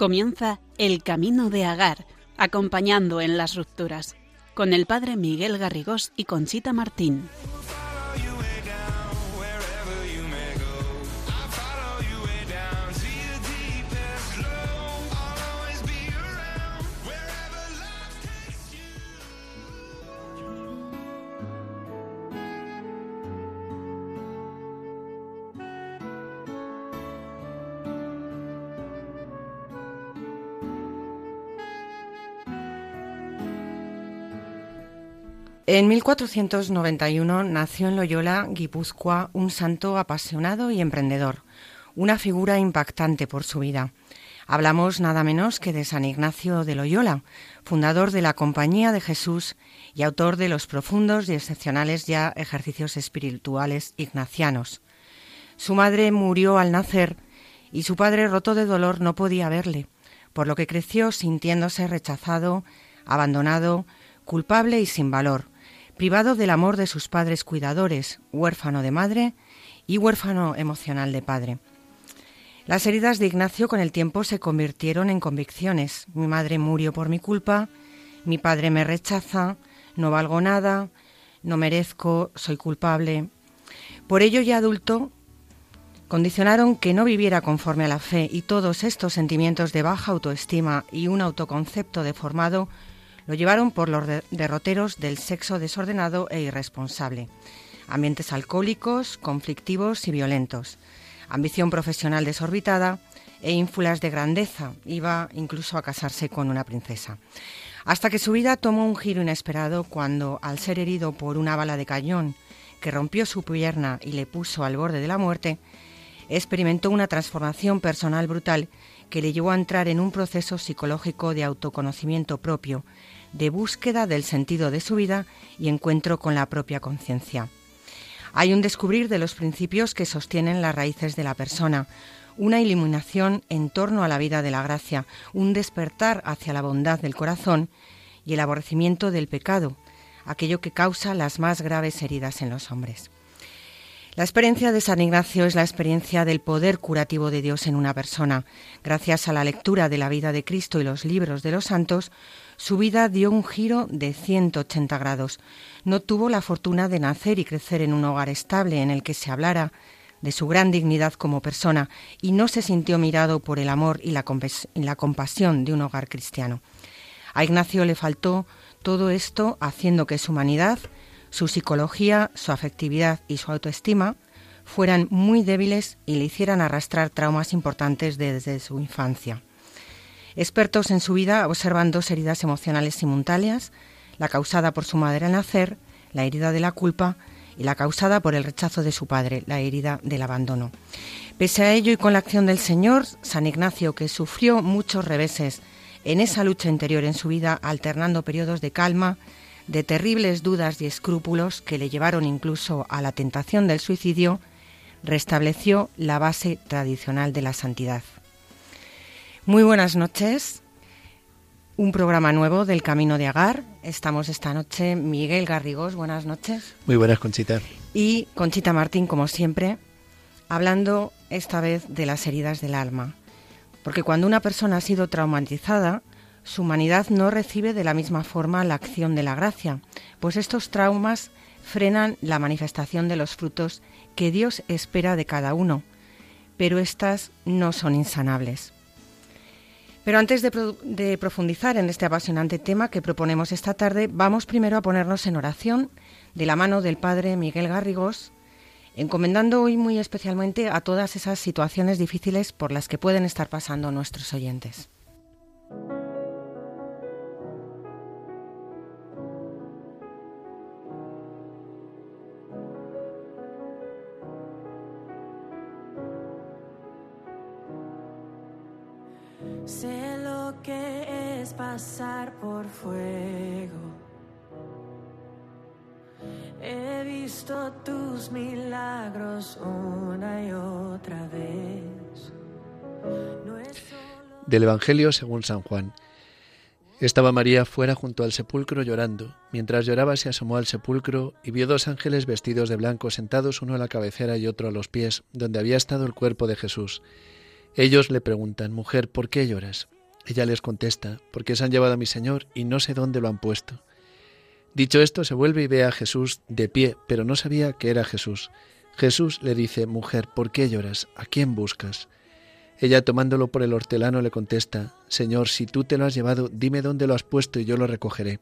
Comienza El Camino de Agar, acompañando en las rupturas, con el padre Miguel Garrigós y Conchita Martín. En 1491 nació en Loyola, Guipúzcoa, un santo apasionado y emprendedor, una figura impactante por su vida. Hablamos nada menos que de San Ignacio de Loyola, fundador de la Compañía de Jesús y autor de los profundos y excepcionales ya ejercicios espirituales ignacianos. Su madre murió al nacer y su padre, roto de dolor, no podía verle, por lo que creció sintiéndose rechazado, abandonado, culpable y sin valor, privado del amor de sus padres cuidadores, huérfano de madre y huérfano emocional de padre. Las heridas de Ignacio con el tiempo se convirtieron en convicciones. Mi madre murió por mi culpa, mi padre me rechaza, no valgo nada, no merezco, soy culpable. Por ello, ya adulto, condicionaron que no viviera conforme a la fe y todos estos sentimientos de baja autoestima y un autoconcepto deformado lo llevaron por los derroteros del sexo desordenado e irresponsable, ambientes alcohólicos, conflictivos y violentos, ambición profesional desorbitada e ínfulas de grandeza. Iba incluso a casarse con una princesa. Hasta que su vida tomó un giro inesperado cuando, al ser herido por una bala de cañón que rompió su pierna y le puso al borde de la muerte, experimentó una transformación personal brutal que le llevó a entrar en un proceso psicológico de autoconocimiento propio de búsqueda del sentido de su vida y encuentro con la propia conciencia. Hay un descubrir de los principios que sostienen las raíces de la persona, una iluminación en torno a la vida de la gracia, un despertar hacia la bondad del corazón y el aborrecimiento del pecado, aquello que causa las más graves heridas en los hombres. La experiencia de San Ignacio es la experiencia del poder curativo de Dios en una persona. Gracias a la lectura de la vida de Cristo y los libros de los santos, su vida dio un giro de 180 grados. No tuvo la fortuna de nacer y crecer en un hogar estable en el que se hablara de su gran dignidad como persona y no se sintió mirado por el amor y la, compasión de un hogar cristiano. A Ignacio le faltó todo esto haciendo que su humanidad, su psicología, su afectividad y su autoestima fueran muy débiles y le hicieran arrastrar traumas importantes desde su infancia. Expertos en su vida observan dos heridas emocionales simultáneas, la causada por su madre al nacer, la herida de la culpa, y la causada por el rechazo de su padre, la herida del abandono. Pese a ello y con la acción del Señor, San Ignacio, que sufrió muchos reveses en esa lucha interior en su vida, alternando periodos de calma, de terribles dudas y escrúpulos que le llevaron incluso a la tentación del suicidio, restableció la base tradicional de la santidad. Muy buenas noches. Un programa nuevo del Camino de Agar. Estamos esta noche Miguel Garrigós. Buenas noches. Muy buenas, Conchita. Y Conchita Martín, como siempre, hablando esta vez de las heridas del alma. Porque cuando una persona ha sido traumatizada, su humanidad no recibe de la misma forma la acción de la gracia, pues estos traumas frenan la manifestación de los frutos que Dios espera de cada uno, pero estas no son insanables. Pero antes de, profundizar en este apasionante tema que proponemos esta tarde, vamos primero a ponernos en oración de la mano del Padre Miguel Garrigós, encomendando hoy muy especialmente a todas esas situaciones difíciles por las que pueden estar pasando nuestros oyentes. Pasar por fuego. He visto tus milagros una y otra vez. Del Evangelio según San Juan. Estaba María fuera junto al sepulcro llorando. Mientras lloraba se asomó al sepulcro y vio dos ángeles vestidos de blanco sentados uno a la cabecera y otro a los pies, donde había estado el cuerpo de Jesús. Ellos le preguntan, Mujer, ¿por qué lloras? Ella les contesta, Porque se han llevado a mi Señor y no sé dónde lo han puesto. Dicho esto, se vuelve y ve a Jesús de pie, pero no sabía que era Jesús. Jesús le dice, Mujer, ¿por qué lloras? ¿A quién buscas? Ella, tomándolo por el hortelano, le contesta, Señor, si tú te lo has llevado, dime dónde lo has puesto y yo lo recogeré.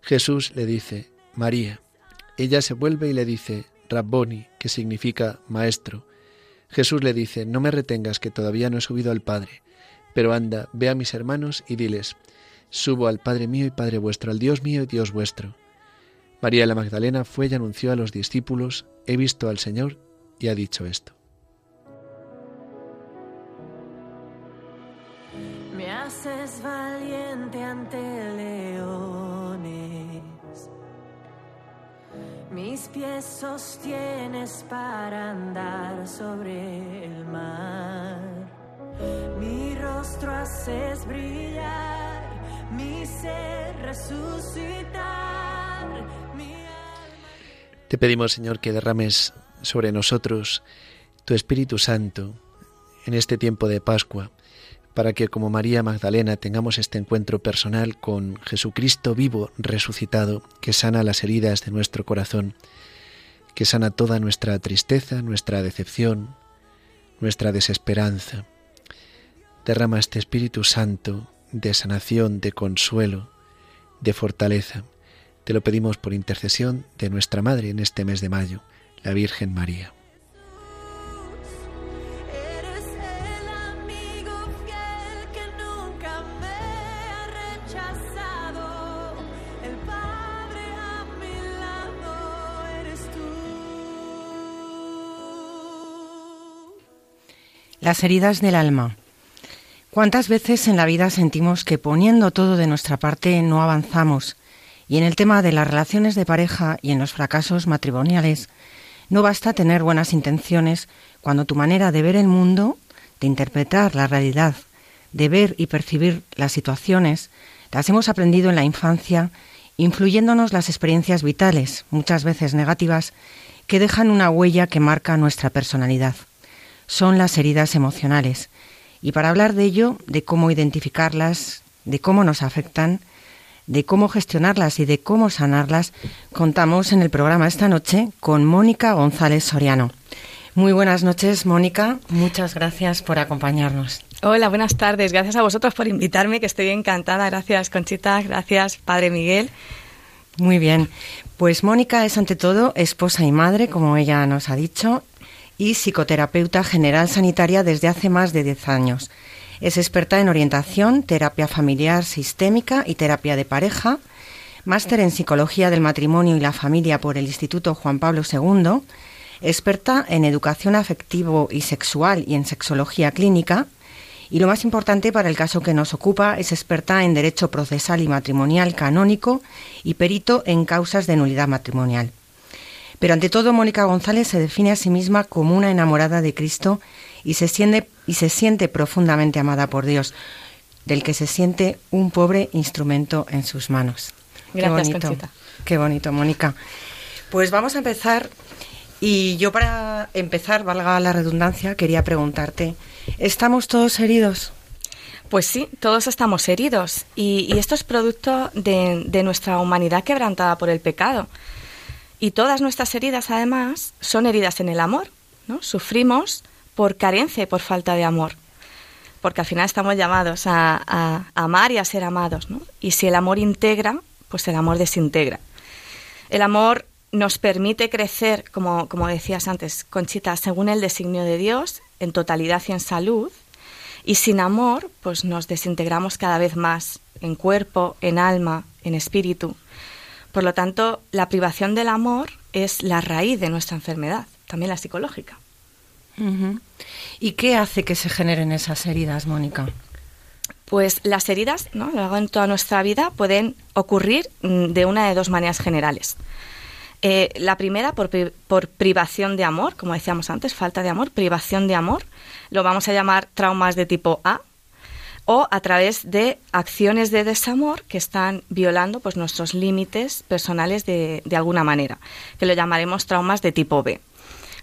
Jesús le dice, María. Ella se vuelve y le dice, Rabboni, que significa maestro. Jesús le dice, no me retengas que todavía no he subido al Padre, pero anda, ve a mis hermanos y diles, subo al Padre mío y Padre vuestro, al Dios mío y Dios vuestro. María la Magdalena fue y anunció a los discípulos, he visto al Señor y ha dicho esto. valiente ante leones. Mis pies sostienes para andar sobre el mar. Mi rostro haces brillar, mi ser resucitar. Te pedimos, Señor, que derrames sobre nosotros tu Espíritu Santo en este tiempo de Pascua para que como María Magdalena tengamos este encuentro personal con Jesucristo vivo, resucitado, que sana las heridas de nuestro corazón, que sana toda nuestra tristeza, nuestra decepción, nuestra desesperanza. Derrama este Espíritu Santo de sanación, de consuelo, de fortaleza. Te lo pedimos por intercesión de nuestra Madre en este mes de mayo, la Virgen María. Las heridas del alma. ¿Cuántas veces en la vida sentimos que poniendo todo de nuestra parte no avanzamos? Y en el tema de las relaciones de pareja y en los fracasos matrimoniales, no basta tener buenas intenciones cuando tu manera de ver el mundo, de interpretar la realidad, de ver y percibir las situaciones, las hemos aprendido en la infancia, influyéndonos las experiencias vitales, muchas veces negativas, que dejan una huella que marca nuestra personalidad son las heridas emocionales. Y para hablar de ello, de cómo identificarlas, de cómo nos afectan, de cómo gestionarlas y de cómo sanarlas, contamos en el programa esta noche con Mónica González Soriano. Muy buenas noches, Mónica. Muchas gracias por acompañarnos. Hola, buenas tardes. Gracias a vosotros por invitarme, que estoy encantada. Gracias, Conchita. Gracias, Padre Miguel. Muy bien. Pues Mónica es ante todo esposa y madre, como ella nos ha dicho, y psicoterapeuta general sanitaria desde hace más de 10 años. Es experta en orientación, terapia familiar sistémica y terapia de pareja, máster en psicología del matrimonio y la familia por el Instituto Juan Pablo II, experta en educación afectivo y sexual y en sexología clínica, y lo más importante para el caso que nos ocupa es experta en derecho procesal y matrimonial canónico y perito en causas de nulidad matrimonial. Pero ante todo, Mónica González se define a sí misma como una enamorada de Cristo y se siente, y se siente profundamente amada por Dios, del que se siente un pobre instrumento en sus manos. Gracias, qué bonito, Qué bonito, Mónica. Pues vamos a empezar. Y yo para empezar, valga la redundancia, quería preguntarte, ¿estamos todos heridos? Pues sí, todos estamos heridos y, esto es producto de, de, nuestra humanidad quebrantada por el pecado. Y todas nuestras heridas, además, son heridas en el amor. ¿no? Sufrimos por carencia y por falta de amor. Porque al final estamos llamados a, amar y a ser amados. ¿no? Y si el amor integra, pues el amor desintegra. El amor nos permite crecer, como, como decías antes, Conchita, según el designio de Dios, en totalidad y en salud. Y sin amor, pues nos desintegramos cada vez más en cuerpo, en alma, en espíritu. Por lo tanto, la privación del amor es la raíz de nuestra enfermedad, también la psicológica. ¿Y qué hace que se generen esas heridas, Mónica? Pues las heridas, ¿no? Lo largo de toda nuestra vida pueden ocurrir mm, de una de dos maneras generales. Eh, la primera por, por privación de amor, como decíamos antes, falta de amor, privación de amor. Lo vamos a llamar traumas de tipo A, o a través de acciones de desamor que están violando pues, nuestros límites personales de, de alguna manera, que lo llamaremos traumas de tipo B.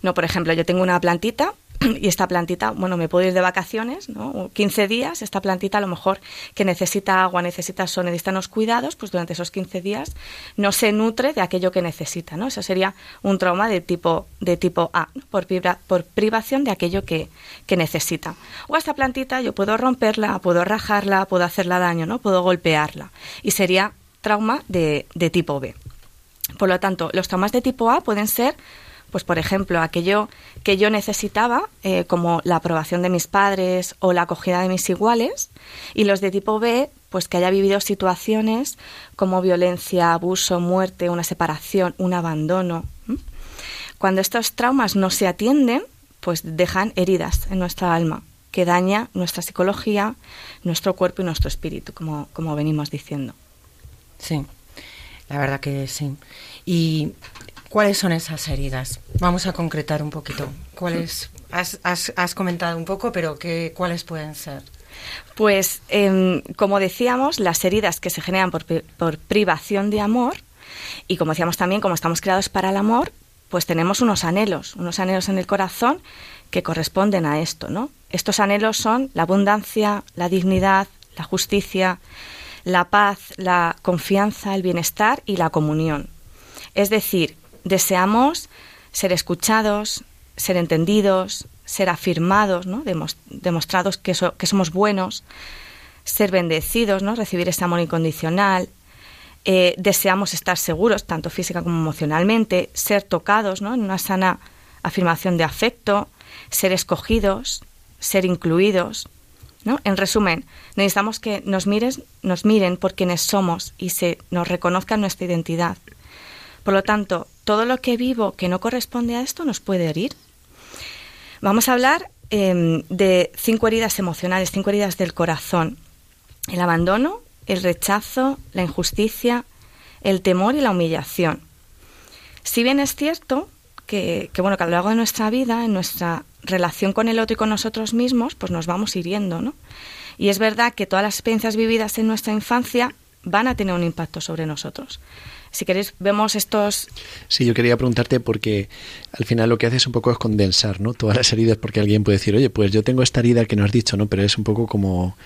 No, por ejemplo, yo tengo una plantita y esta plantita, bueno, me puedo ir de vacaciones, ¿no? 15 días, esta plantita a lo mejor que necesita agua, necesita sol, necesita unos cuidados, pues durante esos 15 días no se nutre de aquello que necesita, ¿no? Eso sería un trauma de tipo, de tipo A, por, por privación de aquello que, que necesita. O esta plantita yo puedo romperla, puedo rajarla, puedo hacerla daño, ¿no? Puedo golpearla. Y sería trauma de, de tipo B. Por lo tanto, los traumas de tipo A pueden ser pues por ejemplo, aquello que yo necesitaba, eh, como la aprobación de mis padres o la acogida de mis iguales, y los de tipo B, pues que haya vivido situaciones como violencia, abuso, muerte, una separación, un abandono. Cuando estos traumas no se atienden, pues dejan heridas en nuestra alma, que daña nuestra psicología, nuestro cuerpo y nuestro espíritu, como, como venimos diciendo. Sí, la verdad que sí. Y ¿Cuáles son esas heridas? Vamos a concretar un poquito. ¿Cuáles? Has, has, comentado un poco, pero ¿qué, ¿cuáles pueden ser? Pues, em, como decíamos, las heridas que se generan por, por privación de amor, y como decíamos también, como estamos creados para el amor, pues tenemos unos anhelos, unos anhelos en el corazón que corresponden a esto, ¿no? Estos anhelos son la abundancia, la dignidad, la justicia, la paz, la confianza, el bienestar y la comunión. Es decir, deseamos ser escuchados, ser entendidos, ser afirmados, ¿no? demostrados que, que, somos buenos, ser bendecidos, ¿no? recibir ese amor incondicional. Eh, deseamos estar seguros, tanto física como emocionalmente, ser tocados ¿no? en una sana afirmación de afecto, ser escogidos, ser incluidos. ¿no? En resumen, necesitamos que nos, mires, nos miren por quienes somos y se nos reconozcan nuestra identidad. Por lo tanto, todo lo que vivo que no corresponde a esto nos puede herir. Vamos a hablar em, de cinco heridas emocionales, cinco heridas del corazón. El abandono, el rechazo, la injusticia, el temor y la humillación. Si bien es cierto que, bueno, que a lo largo de nuestra vida, en nuestra relación con el otro y con nosotros mismos, pues nos vamos hiriendo, ¿no? Y es verdad que todas las experiencias vividas en nuestra infancia van a tener un impacto sobre nosotros. Si queréis, vemos estos... Sí, yo quería preguntarte porque al final lo que haces un poco es condensar ¿no? todas las heridas, porque alguien puede decir, oye, pues yo tengo esta herida que no has dicho, ¿no? Pero es un poco como...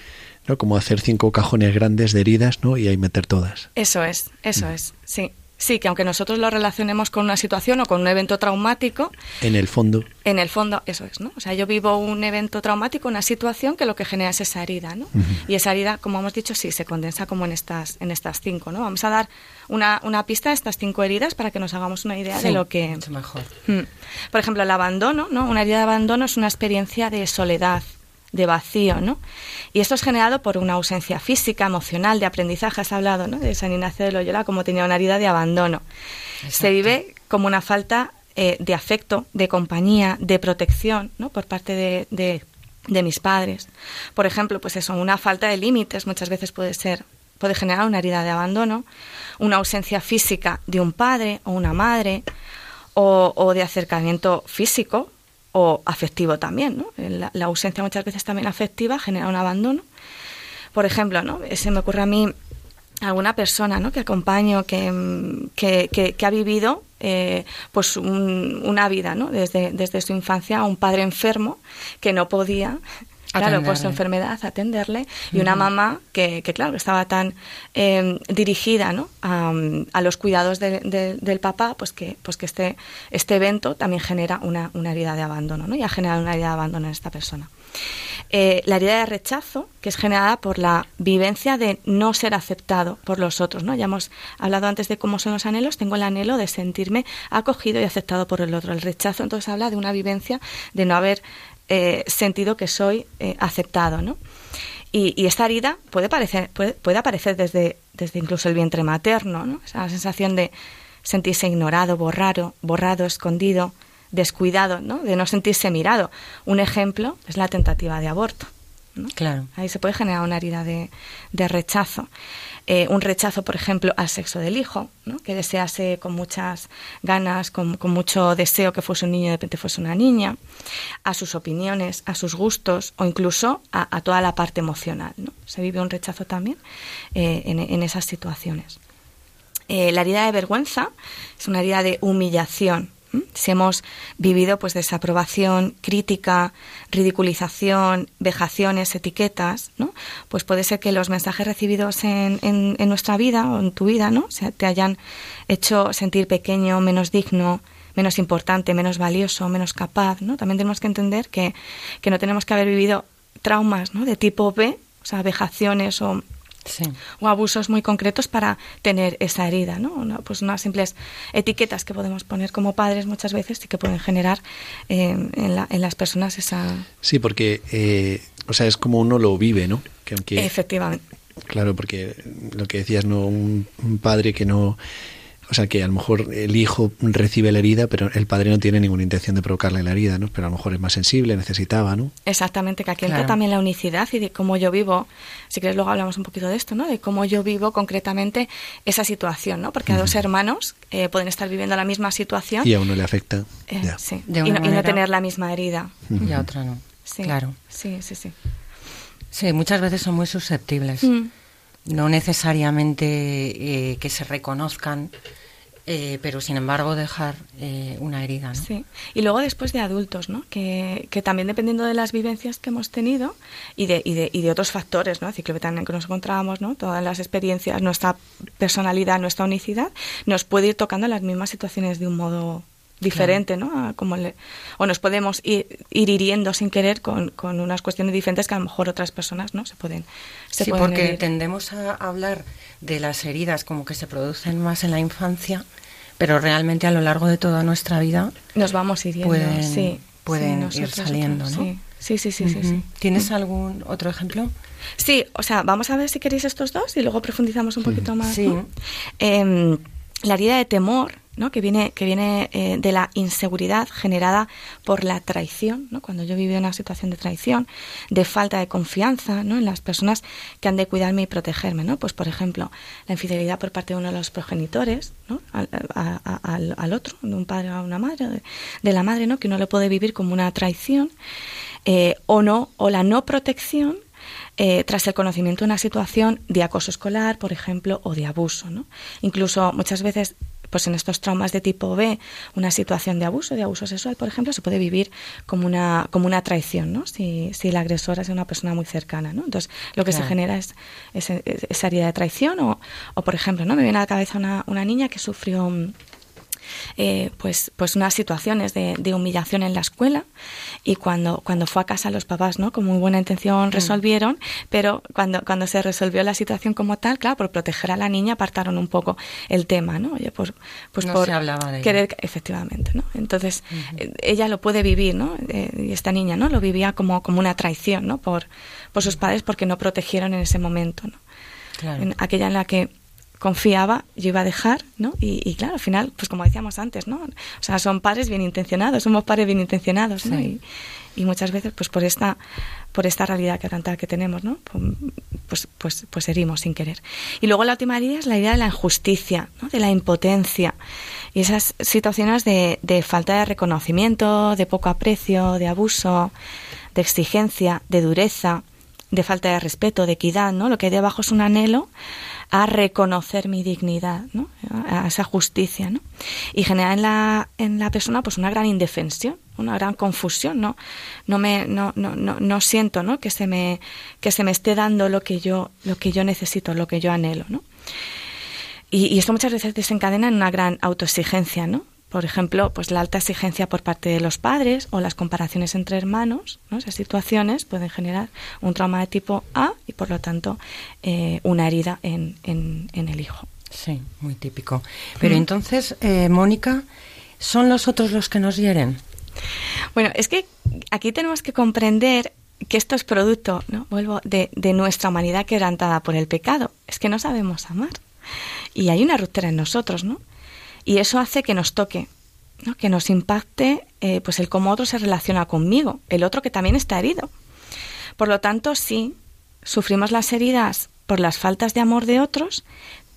¿no? Como hacer cinco cajones grandes de heridas, ¿no? Y ahí meter todas. Eso es, eso mm. es, sí. Sí, que aunque nosotros lo relacionemos con una situación o con un evento traumático. En el fondo. En el fondo, eso es, ¿no? O sea, yo vivo un evento traumático, una situación que lo que genera es esa herida, ¿no? Y esa herida, como hemos dicho, sí, se condensa como en estas, en estas cinco, ¿no? Vamos a dar una, una pista de estas cinco heridas para que nos hagamos una idea de lo que. Mucho mejor. Mm. Por ejemplo, el abandono, ¿no? Una herida de abandono es una experiencia de soledad, de vacío, ¿no? Y esto es generado por una ausencia física, emocional, de aprendizaje. Has hablado, ¿no? De San Ignacio de Loyola como tenía una herida de abandono. Se vive como una falta eh, de afecto, de compañía, de protección, ¿no? Por parte de, de, mis padres. Por ejemplo, pues eso, una falta de límites muchas veces puede ser puede generar una herida de abandono, una ausencia física de un padre o una madre, o, o de acercamiento físico, o afectivo también, ¿no? La, ausencia muchas veces también afectiva genera un abandono. Por ejemplo, ¿no? Se me ocurre a mí alguna persona ¿no? que acompaño que, que, que, ha vivido eh, pues una vida ¿no? desde, desde su infancia un padre enfermo que no podía claro, por su enfermedad, atenderle, y una mamá que, que claro, estaba tan em, dirigida ¿no? a, los cuidados del papá, pues que, pues que este, este evento también genera una, una herida de abandono, ¿no? y ha generado una herida de abandono en esta persona. Eh, la herida de rechazo, que es generada por la vivencia de no ser aceptado por los otros. ¿no? Ya hemos hablado antes de cómo son los anhelos, tengo el anhelo de sentirme acogido y aceptado por el otro. El rechazo entonces habla de una vivencia de no haber eh, sentido que soy eh, aceptado, ¿no? Y, esta herida puede, parecer, puede, puede, aparecer desde, desde incluso el vientre materno, ¿no? Esa sensación de sentirse ignorado, borrado, borrado, escondido, descuidado, ¿no? De no sentirse mirado. Un ejemplo es la tentativa de aborto. Claro. Ahí se puede generar una herida de, de rechazo. Eh, un rechazo, por ejemplo, al sexo del hijo, ¿no? que desease con muchas ganas, con, con, mucho deseo que fuese un niño y de repente fuese una niña, a sus opiniones, a sus gustos o incluso a, a toda la parte emocional. ¿no? Se vive un rechazo también eh, en, en, esas situaciones. Eh, la herida de vergüenza es una herida de humillación, si hemos vivido pues desaprobación, crítica, ridiculización, vejaciones, etiquetas, ¿no? Pues puede ser que los mensajes recibidos en, en, en nuestra vida o en tu vida, ¿no? Se te hayan hecho sentir pequeño, menos digno, menos importante, menos valioso, menos capaz, ¿no? También tenemos que entender que, que no tenemos que haber vivido traumas, ¿no? De tipo B, o sea, vejaciones o Sí. o abusos muy concretos para tener esa herida, ¿no? Una, pues unas simples etiquetas que podemos poner como padres muchas veces y que pueden generar eh, en, la, en, las personas esa... Sí, porque, eh, o sea, es como uno lo vive, ¿no? Que aunque, Efectivamente. Claro, porque lo que decías, ¿no? Un, un padre que no o sea, que a lo mejor el hijo recibe la herida, pero el padre no tiene ninguna intención de provocarle la herida, ¿no? Pero a lo mejor es más sensible, necesitaba, ¿no? Exactamente, que aquí claro. entra también la unicidad y de cómo yo vivo, si quieres luego hablamos un poquito de esto, ¿no? De cómo yo vivo concretamente esa situación, ¿no? Porque a dos hermanos eh, pueden estar viviendo la misma situación. Y a uno le afecta. Eh, sí, y no, manera... y no, tener la misma herida. Y a otra no. Sí, claro. Sí, sí, sí. Sí, muchas veces son muy susceptibles. Mm. No necesariamente eh, que se reconozcan eh, pero sin embargo dejar eh, una herida. ¿no? Sí, y luego después de adultos, ¿no? que, que también dependiendo de las vivencias que hemos tenido y de, y de, y de otros factores, ¿no? ciclo en que nos encontrábamos, ¿no? todas las experiencias, nuestra personalidad, nuestra unicidad, nos puede ir tocando las mismas situaciones de un modo diferente, claro. ¿no? como le, o nos podemos ir, ir, hiriendo sin querer con, con, unas cuestiones diferentes que a lo mejor otras personas no se pueden. Se sí, pueden porque herir. tendemos a hablar de las heridas como que se producen más en la infancia, pero realmente a lo largo de toda nuestra vida nos vamos hiriendo, pueden, sí, pueden sí, ir saliendo, ¿no? Sí. Sí, sí, sí, uh -huh. sí, sí. ¿Tienes algún otro ejemplo? Sí, o sea, vamos a ver si queréis estos dos y luego profundizamos un poquito más. Sí. ¿no? Eh, la herida de temor ¿no? que viene, que viene eh, de la inseguridad generada por la traición, ¿no? cuando yo viví una situación de traición, de falta de confianza ¿no? en las personas que han de cuidarme y protegerme. ¿no? Pues, por ejemplo, la infidelidad por parte de uno de los progenitores ¿no? al, al, otro, de un padre a una madre, de, la madre, ¿no? que uno le puede vivir como una traición, eh, o no, o la no protección eh, tras el conocimiento de una situación de acoso escolar, por ejemplo, o de abuso. ¿no? Incluso muchas veces pues en estos traumas de tipo B, una situación de abuso, de abuso sexual, por ejemplo, se puede vivir como una, como una traición, ¿no? Si, si el agresor es una persona muy cercana, ¿no? Entonces, lo que claro. se genera es, es, es, esa herida de traición o, o, por ejemplo, ¿no? Me viene a la cabeza una, una niña que sufrió eh, pues, pues unas situaciones de, de, humillación en la escuela y cuando, cuando fue a casa los papás, ¿no? Con muy buena intención resolvieron, mm. pero cuando, cuando se resolvió la situación como tal, claro, por proteger a la niña apartaron un poco el tema, ¿no? Oye, pues, pues no por se hablaba de querer, ella. efectivamente, ¿no? Entonces, uh -huh. eh, ella lo puede vivir, ¿no? Eh, y esta niña, ¿no? Lo vivía como, como una traición, ¿no? Por, por sus padres porque no protegieron en ese momento, ¿no? Claro. En aquella en la que confiaba, yo iba a dejar, ¿no? Y, y, claro, al final, pues como decíamos antes, ¿no? O sea, son padres bien intencionados, somos padres bien intencionados, ¿no? Sí. Y, y, muchas veces, pues por esta, por esta realidad que tanta que tenemos, ¿no? Pues, pues, pues herimos sin querer. Y luego la última idea es la idea de la injusticia, ¿no? De la impotencia. Y esas situaciones de, de falta de reconocimiento, de poco aprecio, de abuso, de exigencia, de dureza, de falta de respeto, de equidad, ¿no? Lo que hay debajo es un anhelo a reconocer mi dignidad, ¿no? a esa justicia, ¿no? y genera en la, en la persona pues una gran indefensión, una gran confusión, no, no me, no, no, no, no siento, ¿no? que se me, que se me esté dando lo que yo, lo que yo necesito, lo que yo anhelo, ¿no? Y, y esto muchas veces desencadena en una gran autoexigencia, ¿no? Por ejemplo, pues la alta exigencia por parte de los padres o las comparaciones entre hermanos, ¿no? esas situaciones pueden generar un trauma de tipo A y por lo tanto eh, una herida en, en, en, el hijo. Sí, muy típico. Pero mm. entonces, eh, Mónica, ¿son los otros los que nos hieren? Bueno, es que aquí tenemos que comprender que esto es producto, ¿no? vuelvo, de, de nuestra humanidad quebrantada por el pecado. Es que no sabemos amar. Y hay una ruptura en nosotros, ¿no? Y eso hace que nos toque, ¿no? que nos impacte eh, pues el cómo otro se relaciona conmigo, el otro que también está herido. Por lo tanto, sí, sufrimos las heridas por las faltas de amor de otros,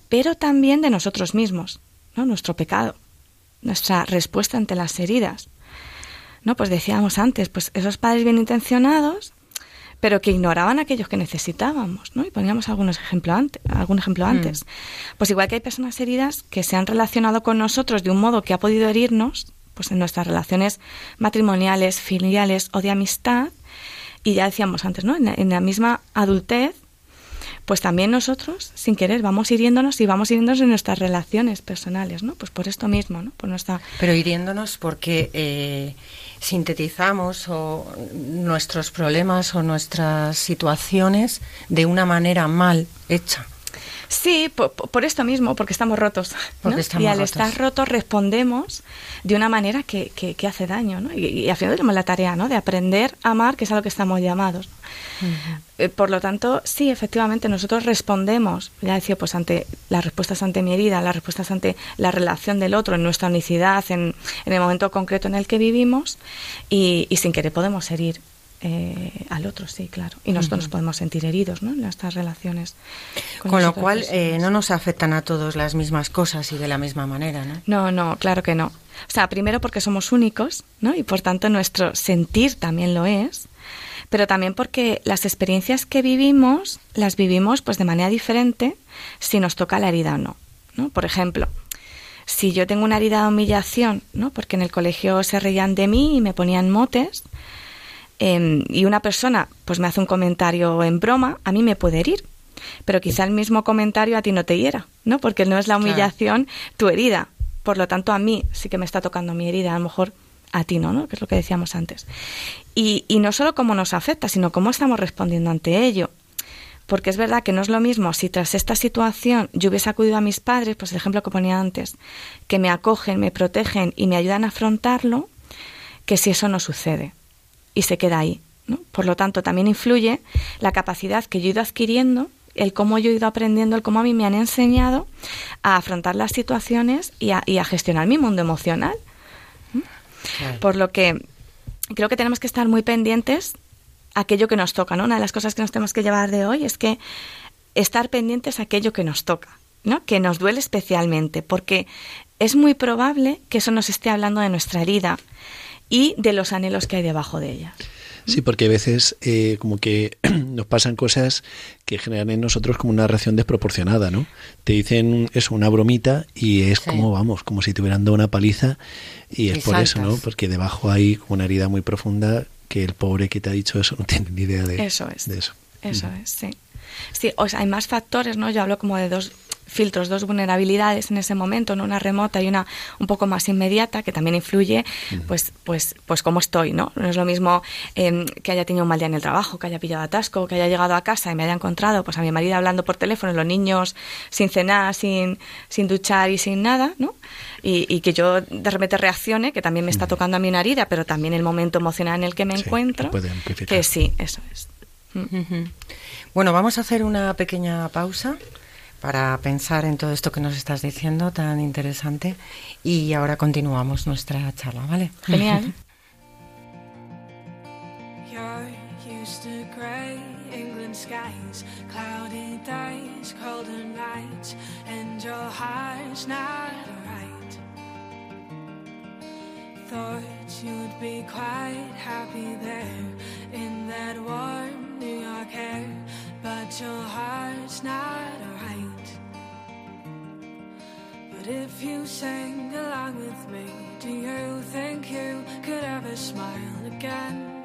pero también de nosotros mismos, ¿no? Nuestro pecado, nuestra respuesta ante las heridas. ¿No? Pues decíamos antes, pues esos padres bien intencionados, pero que ignoraban a aquellos que necesitábamos, ¿no? Y poníamos algunos ejemplo antes, algún ejemplo mm. antes. Pues igual que hay personas heridas que se han relacionado con nosotros de un modo que ha podido herirnos, pues en nuestras relaciones matrimoniales, filiales o de amistad, y ya decíamos antes, ¿no? En, la misma adultez, pues también nosotros, sin querer, vamos hiriéndonos y vamos hiriéndonos en nuestras relaciones personales, ¿no? Pues por esto mismo, ¿no? Por nuestra... Pero hiriéndonos porque eh, sintetizamos o nuestros problemas o nuestras situaciones de una manera mal hecha. Sí, por, esto mismo, porque estamos rotos. y al estar rotos respondemos de una manera que, que, hace daño. ¿no? Y, al final tenemos la tarea ¿no? de aprender a amar, que es a lo que estamos llamados. Eh, por lo tanto, sí, efectivamente, nosotros respondemos, ya decía, pues ante las respuestas ante mi herida, las respuestas ante la relación del otro, en nuestra unicidad, en, en el momento concreto en el que vivimos, y, y sin querer podemos herir eh, al otro, sí, claro. Y nosotros nos podemos sentir heridos ¿no? en estas relaciones. Con, lo cual, eh, no nos afectan a todos las mismas cosas y de la misma manera, ¿no? No, no, claro que no. O sea, primero porque somos únicos, ¿no? Y por tanto nuestro sentir también lo es. Pero también porque las experiencias que vivimos, las vivimos pues de manera diferente si nos toca la herida o no. ¿no? Por ejemplo, si yo tengo una herida de humillación, ¿no? Porque en el colegio se reían de mí y me ponían motes, Em, y una persona pues me hace un comentario en broma, a mí me puede herir. Pero quizá el mismo comentario a ti no te hiera, ¿no? Porque no es la humillación tu herida. Por lo tanto, a mí sí que me está tocando mi herida, a lo mejor a ti no, ¿no? Que es lo que decíamos antes. Y, y no solo cómo nos afecta, sino cómo estamos respondiendo ante ello. Porque es verdad que no es lo mismo si tras esta situación yo hubiese acudido a mis padres, pues el ejemplo que ponía antes, que me acogen, me protegen y me ayudan a afrontarlo, que si eso no sucede y se queda ahí. ¿no? Por lo tanto, también influye la capacidad que yo he ido adquiriendo, el cómo yo he ido aprendiendo, el cómo a mí me han enseñado a afrontar las situaciones y a, y a gestionar mi mundo emocional. Por lo que creo que tenemos que estar muy pendientes a aquello que nos toca. ¿no? Una de las cosas que nos tenemos que llevar de hoy es que estar pendientes a aquello que nos toca, ¿no? que nos duele especialmente, porque es muy probable que eso nos esté hablando de nuestra herida, y de los anhelos que hay debajo de ella. Sí, porque a veces eh, como que nos pasan cosas que generan en nosotros como una reacción desproporcionada, ¿no? Te dicen eso, una bromita y es como, vamos, como si te hubieran dado una paliza y es por eso, ¿no? Porque debajo hay como una herida muy profunda que el pobre que te ha dicho eso no tiene ni idea de eso. Es. De eso, eso es, sí. Sí, o sea, hay más factores, ¿no? Yo hablo como de dos filtros, dos vulnerabilidades en ese momento, ¿no? una remota y una un poco más inmediata, que también influye, pues, pues, pues cómo estoy, ¿no? No es lo mismo em, que haya tenido un mal día en el trabajo, que haya pillado atasco, que haya llegado a casa y me haya encontrado pues a mi marido hablando por teléfono, los niños sin cenar, sin, sin duchar y sin nada, ¿no? Y, que yo de repente reaccione, que también me está tocando a mi una herida, pero también el momento emocional en el que me encuentro, que sí, eso es. Bueno, vamos a hacer una pequeña pausa para pensar en todo esto que nos estás diciendo tan interesante y ahora continuamos nuestra charla, ¿vale? Genial. Thought you'd be quite happy there in that warm New York air, but your heart's not right. But if you sang along with me, do you think you could ever smile again?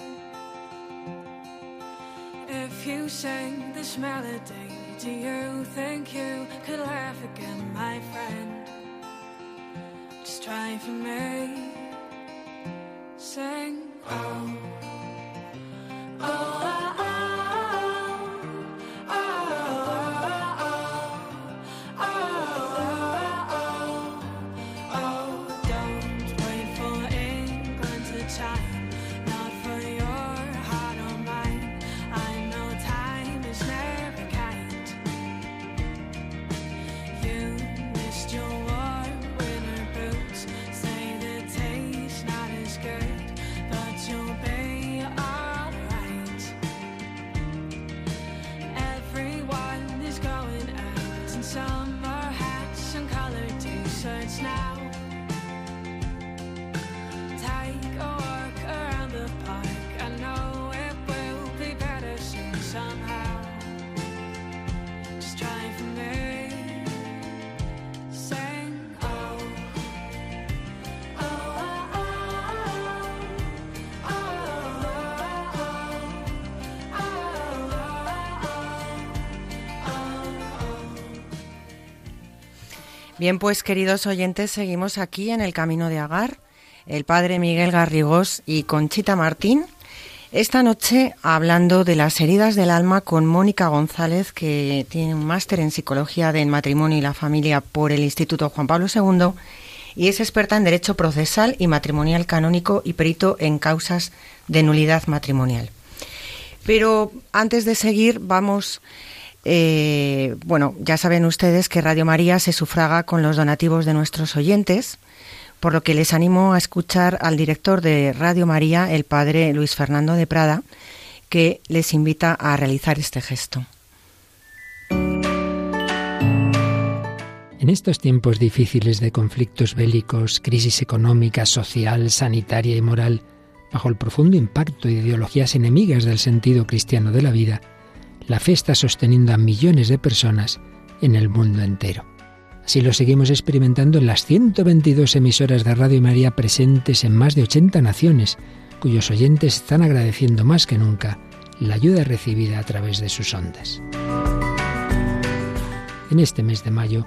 If you sang this melody, do you think you could laugh again, my friend? Just try for me sang out. Oh, oh ah, ah. Bien, pues queridos oyentes, seguimos aquí en el Camino de Agar, el padre Miguel Garrigós y Conchita Martín. Esta noche hablando de las heridas del alma con Mónica González, que tiene un máster en psicología del matrimonio y la familia por el Instituto Juan Pablo II y es experta en derecho procesal y matrimonial canónico y perito en causas de nulidad matrimonial. Pero antes de seguir, vamos eh, bueno, ya saben ustedes que Radio María se sufraga con los donativos de nuestros oyentes, por lo que les animo a escuchar al director de Radio María, el padre Luis Fernando de Prada, que les invita a realizar este gesto. En estos tiempos difíciles de conflictos bélicos, crisis económica, social, sanitaria y moral, bajo el profundo impacto de ideologías enemigas del sentido cristiano de la vida, la fe está sosteniendo a millones de personas en el mundo entero. Así lo seguimos experimentando en las 122 emisoras de Radio María presentes en más de 80 naciones, cuyos oyentes están agradeciendo más que nunca la ayuda recibida a través de sus ondas. En este mes de mayo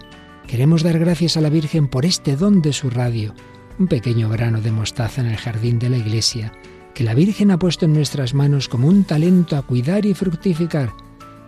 queremos dar gracias a la Virgen por este don de su radio, un pequeño grano de mostaza en el jardín de la iglesia, que la Virgen ha puesto en nuestras manos como un talento a cuidar y fructificar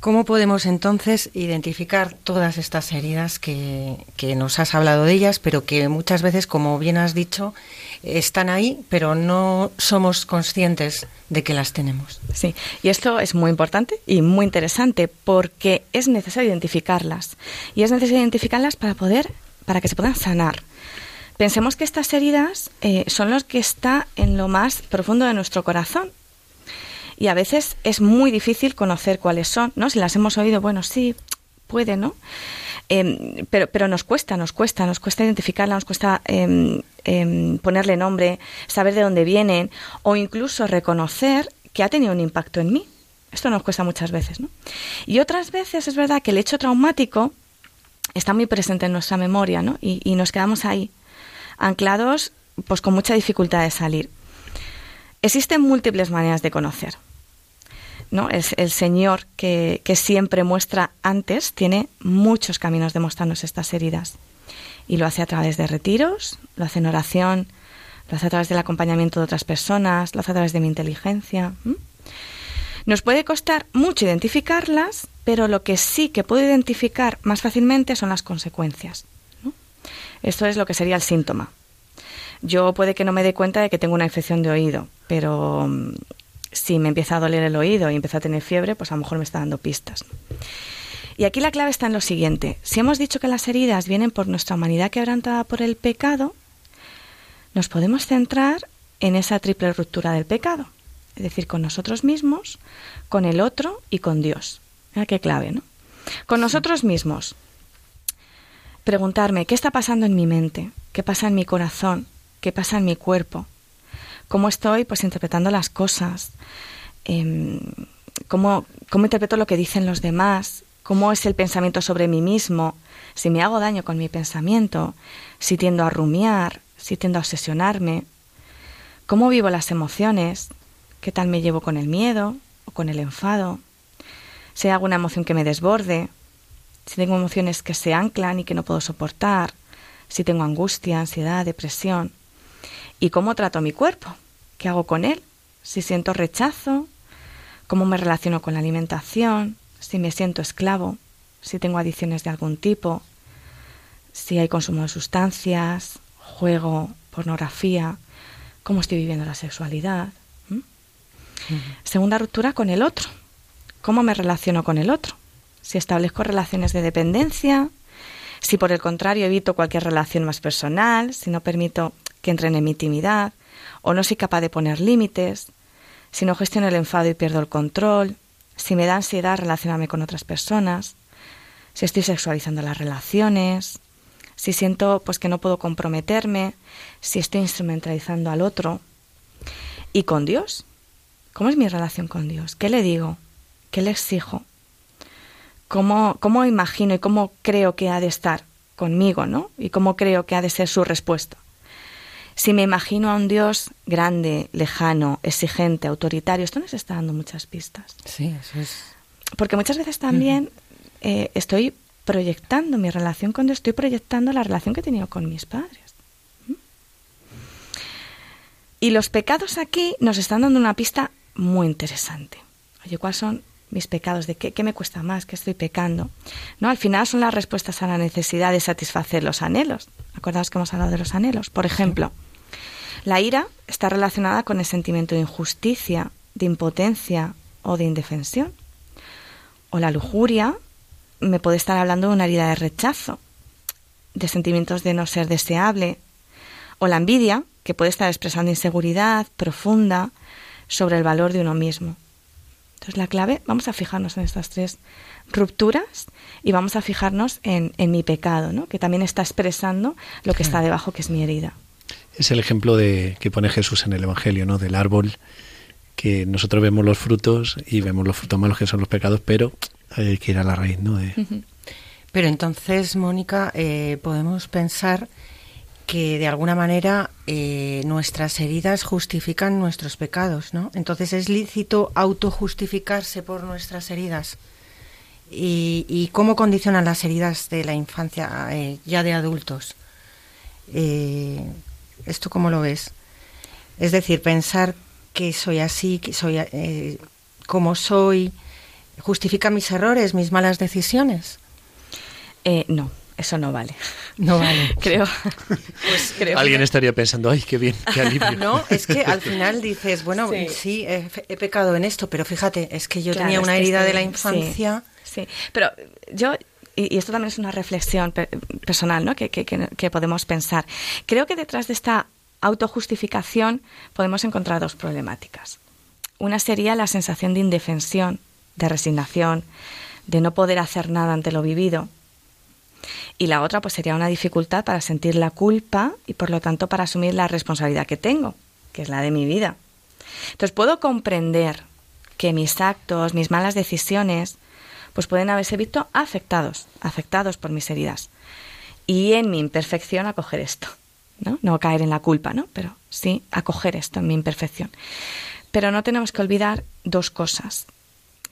¿Cómo podemos entonces identificar todas estas heridas que, nos has hablado de ellas, pero que muchas veces, como bien has dicho, están ahí, pero no somos conscientes de que las tenemos? Sí, y esto es muy importante y muy interesante porque es necesario identificarlas y es necesario identificarlas para poder, para que se puedan sanar. Pensemos que estas heridas eh, son los que está en lo más profundo de nuestro corazón y a veces es muy difícil conocer cuáles son, ¿no? Si las hemos oído, bueno, sí, puede, ¿no? Em, pero, pero nos cuesta, nos cuesta, nos cuesta identificarla, nos cuesta em, em, ponerle nombre, saber de dónde vienen o incluso reconocer que ha tenido un impacto en mí. Esto nos cuesta muchas veces, ¿no? Y otras veces es verdad que el hecho traumático está muy presente en nuestra memoria, ¿no? Y, y nos quedamos ahí, anclados, pues con mucha dificultad de salir. Existen múltiples maneras de conocer. ¿No? Es el Señor que, siempre muestra antes, tiene muchos caminos de mostrarnos estas heridas. Y lo hace a través de retiros, lo hace en oración, lo hace a través del acompañamiento de otras personas, lo hace a través de mi inteligencia. Nos puede costar mucho identificarlas, pero lo que sí que puedo identificar más fácilmente son las consecuencias. Esto es lo que sería el síntoma. Yo puede que no me dé cuenta de que tengo una infección de oído, pero si me empieza a doler el oído y empieza a tener fiebre, pues a lo mejor me está dando pistas. Y aquí la clave está en lo siguiente. Si hemos dicho que las heridas vienen por nuestra humanidad quebrantada por el pecado, nos podemos centrar en esa triple ruptura del pecado. Es decir, con nosotros mismos, con el otro y con Dios. Mira qué clave, ¿no? Con nosotros mismos. Preguntarme, ¿qué está pasando en mi mente? ¿Qué pasa en mi corazón? ¿Qué pasa en mi cuerpo? Cómo estoy pues interpretando las cosas, em, cómo, cómo interpreto lo que dicen los demás, cómo es el pensamiento sobre mí mismo, si me hago daño con mi pensamiento, si tiendo a rumiar, si tiendo a obsesionarme, cómo vivo las emociones, qué tal me llevo con el miedo o con el enfado, si hay alguna emoción que me desborde, si tengo emociones que se anclan y que no puedo soportar, si tengo angustia, ansiedad, depresión, y cómo trato mi cuerpo, qué hago con él, si siento rechazo, cómo me relaciono con la alimentación, si me siento esclavo, si tengo adicciones de algún tipo, si hay consumo de sustancias, juego, pornografía, cómo estoy viviendo la sexualidad. Segunda ruptura con el otro. ¿Cómo me relaciono con el otro? Si establezco relaciones de dependencia, si por el contrario evito cualquier relación más personal, si no permito que entren en mi intimidad, o no soy capaz de poner límites, si no gestiono el enfado y pierdo el control, si me da ansiedad relacionarme con otras personas, si estoy sexualizando las relaciones, si siento pues que no puedo comprometerme, si estoy instrumentalizando al otro. ¿Y con Dios? ¿Cómo es mi relación con Dios? ¿Qué le digo? ¿Qué le exijo? ¿Cómo, cómo imagino y cómo creo que ha de estar conmigo, ¿no? Y cómo creo que ha de ser su respuesta. Si me imagino a un Dios grande, lejano, exigente, autoritario, esto nos está dando muchas pistas. Sí, eso es. Porque muchas veces también eh, estoy proyectando mi relación con Dios, estoy proyectando la relación que he tenido con mis padres. ¿Mm? Y los pecados aquí nos están dando una pista muy interesante. Oye, ¿cuáles son mis pecados? ¿De qué, qué me cuesta más? ¿Qué estoy pecando? No, al final son las respuestas a la necesidad de satisfacer los anhelos. Acordaos que hemos hablado de los anhelos. Por ejemplo, la ira está relacionada con el sentimiento de injusticia, de impotencia o de indefensión. O la lujuria me puede estar hablando de una herida de rechazo, de sentimientos de no ser deseable. O la envidia, que puede estar expresando inseguridad profunda sobre el valor de uno mismo. Entonces la clave, vamos a fijarnos en estas tres rupturas y vamos a fijarnos en, en mi pecado, ¿no? que también está expresando lo que está debajo, que es mi herida es el ejemplo de que pone Jesús en el Evangelio, ¿no? Del árbol que nosotros vemos los frutos y vemos los frutos malos que son los pecados, pero hay que ir a la raíz, ¿no? Pero entonces, Mónica, eh, podemos pensar que de alguna manera eh, nuestras heridas justifican nuestros pecados, ¿no? Entonces es lícito autojustificarse por nuestras heridas. ¿Y, cómo condicionan las heridas de la infancia eh, ya de adultos? ¿Esto cómo lo ves? Es decir, pensar que soy así, que soy eh, como soy, justifica mis errores, mis malas decisiones. Eh, no, eso no vale. No vale. creo, pues creo. Alguien estaría pensando, ay, qué bien, qué alivio. No, es que al final dices, bueno, sí, he, pecado en esto, pero fíjate, es que yo tenía una herida de la infancia. Sí, pero yo y, esto también es una reflexión personal ¿no? que, que, podemos pensar. Creo que detrás de esta autojustificación podemos encontrar dos problemáticas. Una sería la sensación de indefensión, de resignación, de no poder hacer nada ante lo vivido. Y la otra pues sería una dificultad para sentir la culpa y por lo tanto para asumir la responsabilidad que tengo, que es la de mi vida. Entonces puedo comprender que mis actos, mis malas decisiones pues pueden haberse visto afectados, afectados por mis heridas. Y en mi imperfección acoger esto, ¿no? No caer en la culpa, ¿no? Pero sí acoger esto en mi imperfección. Pero no tenemos que olvidar dos cosas.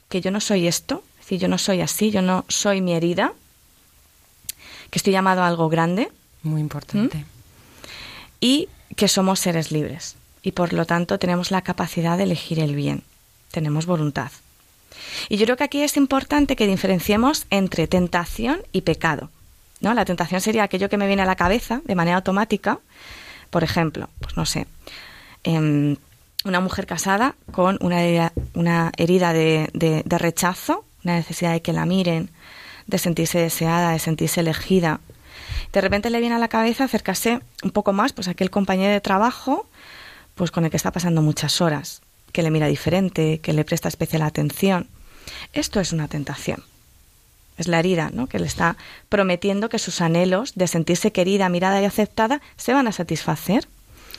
Que yo no soy esto, es decir, yo no soy así, yo no soy mi herida, que estoy llamado a algo grande. Muy importante. Y que somos seres libres. Y por lo tanto tenemos la capacidad de elegir el bien. Tenemos voluntad. Y yo creo que aquí es importante que diferenciemos entre tentación y pecado. ¿no? La tentación sería aquello que me viene a la cabeza de manera automática. Por ejemplo, pues no sé, em, una mujer casada con una herida, una herida de, de rechazo, una necesidad de que la miren, de sentirse deseada, de sentirse elegida. De repente le viene a la cabeza acercarse un poco más pues a aquel compañero de trabajo pues con el que está pasando muchas horas, que le mira diferente, que le presta especial atención. Esto es una tentación. Es la herida, ¿no? Que le está prometiendo que sus anhelos de sentirse querida, mirada y aceptada se van a satisfacer.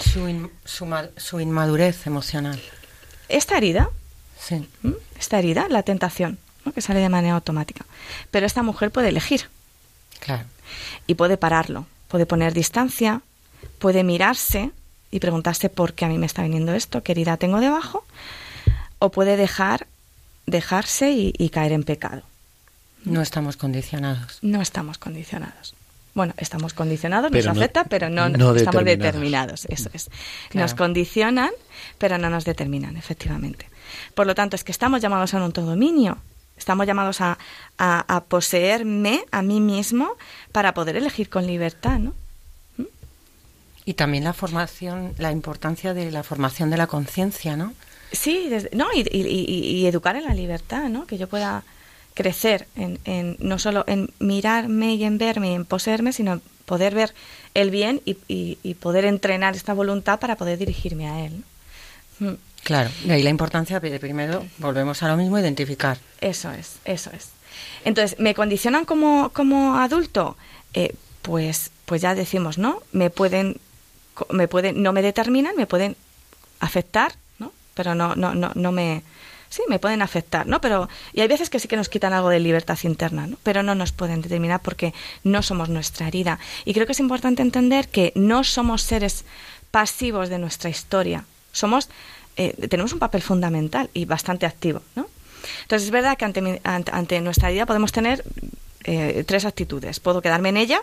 Su, inmadurez emocional. Esta herida, sí. esta herida, la tentación, que sale de manera automática. Pero esta mujer puede elegir. Claro. Y puede pararlo. Puede poner distancia, puede mirarse y preguntarse por qué a mí me está viniendo esto, qué herida tengo debajo, o puede dejar, dejarse y, caer en pecado. No estamos condicionados. No estamos condicionados. Bueno, estamos condicionados, nos afecta, pero no, estamos determinados. Eso es. Nos condicionan, pero no nos determinan, efectivamente. Por lo tanto, es que estamos llamados a un autodominio. Estamos llamados a, a, poseerme a mí mismo para poder elegir con libertad, ¿no? Y también la formación, la importancia de la formación de la conciencia, ¿no? Sí, no, y, y, educar en la libertad, ¿no? Que yo pueda crecer en, en, no solo en mirarme y en verme y en poseerme, sino poder ver el bien y, y poder entrenar esta voluntad para poder dirigirme a él. Mm. Claro, y ahí la importancia de primero, volvemos a lo mismo, identificar. Eso es, eso es. Entonces, ¿me condicionan como, como adulto? Eh, pues, pues ya decimos, ¿no? Me pueden, me pueden, no me determinan, me pueden afectar, ¿no? Pero no, no, no, no me, sí, me pueden afectar, ¿no? Pero, y hay veces que sí que nos quitan algo de libertad interna, ¿no? Pero no nos pueden determinar porque no somos nuestra herida. Y creo que es importante entender que no somos seres pasivos de nuestra historia. Somos eh, tenemos un papel fundamental y bastante activo, ¿no? Entonces es verdad que ante, ante, nuestra vida podemos tener eh, tres actitudes. Puedo quedarme en ella,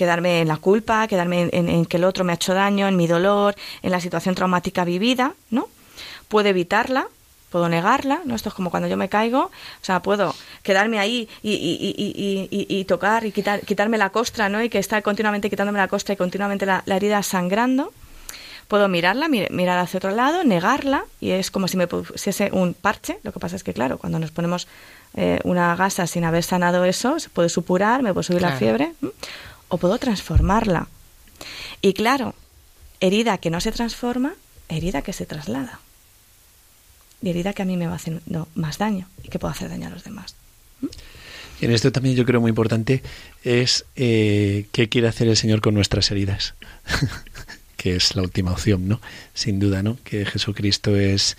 quedarme en la culpa, quedarme en, que el otro me ha hecho daño, en mi dolor, en la situación traumática vivida, ¿no? Puedo evitarla, puedo negarla, ¿no? Esto es como cuando yo me caigo, o sea, puedo quedarme ahí y, y, tocar y quitar, quitarme la costra, ¿no? Y que está continuamente quitándome la costra y continuamente la herida sangrando, puedo mirarla, mirar hacia otro lado, negarla y es como si me pusiese un parche. Lo que pasa es que, claro, cuando nos ponemos eh, una gasa sin haber sanado eso, se puede supurar, me puede subir la fiebre, o puedo transformarla. Y claro, herida que no se transforma, herida que se traslada. Y herida que a mí me va haciendo más daño y que puedo hacer daño a los demás. Y en esto también yo creo muy importante es eh, qué quiere hacer el Señor con nuestras heridas. que es la última opción, ¿no? Sin duda, ¿no? Que Jesucristo es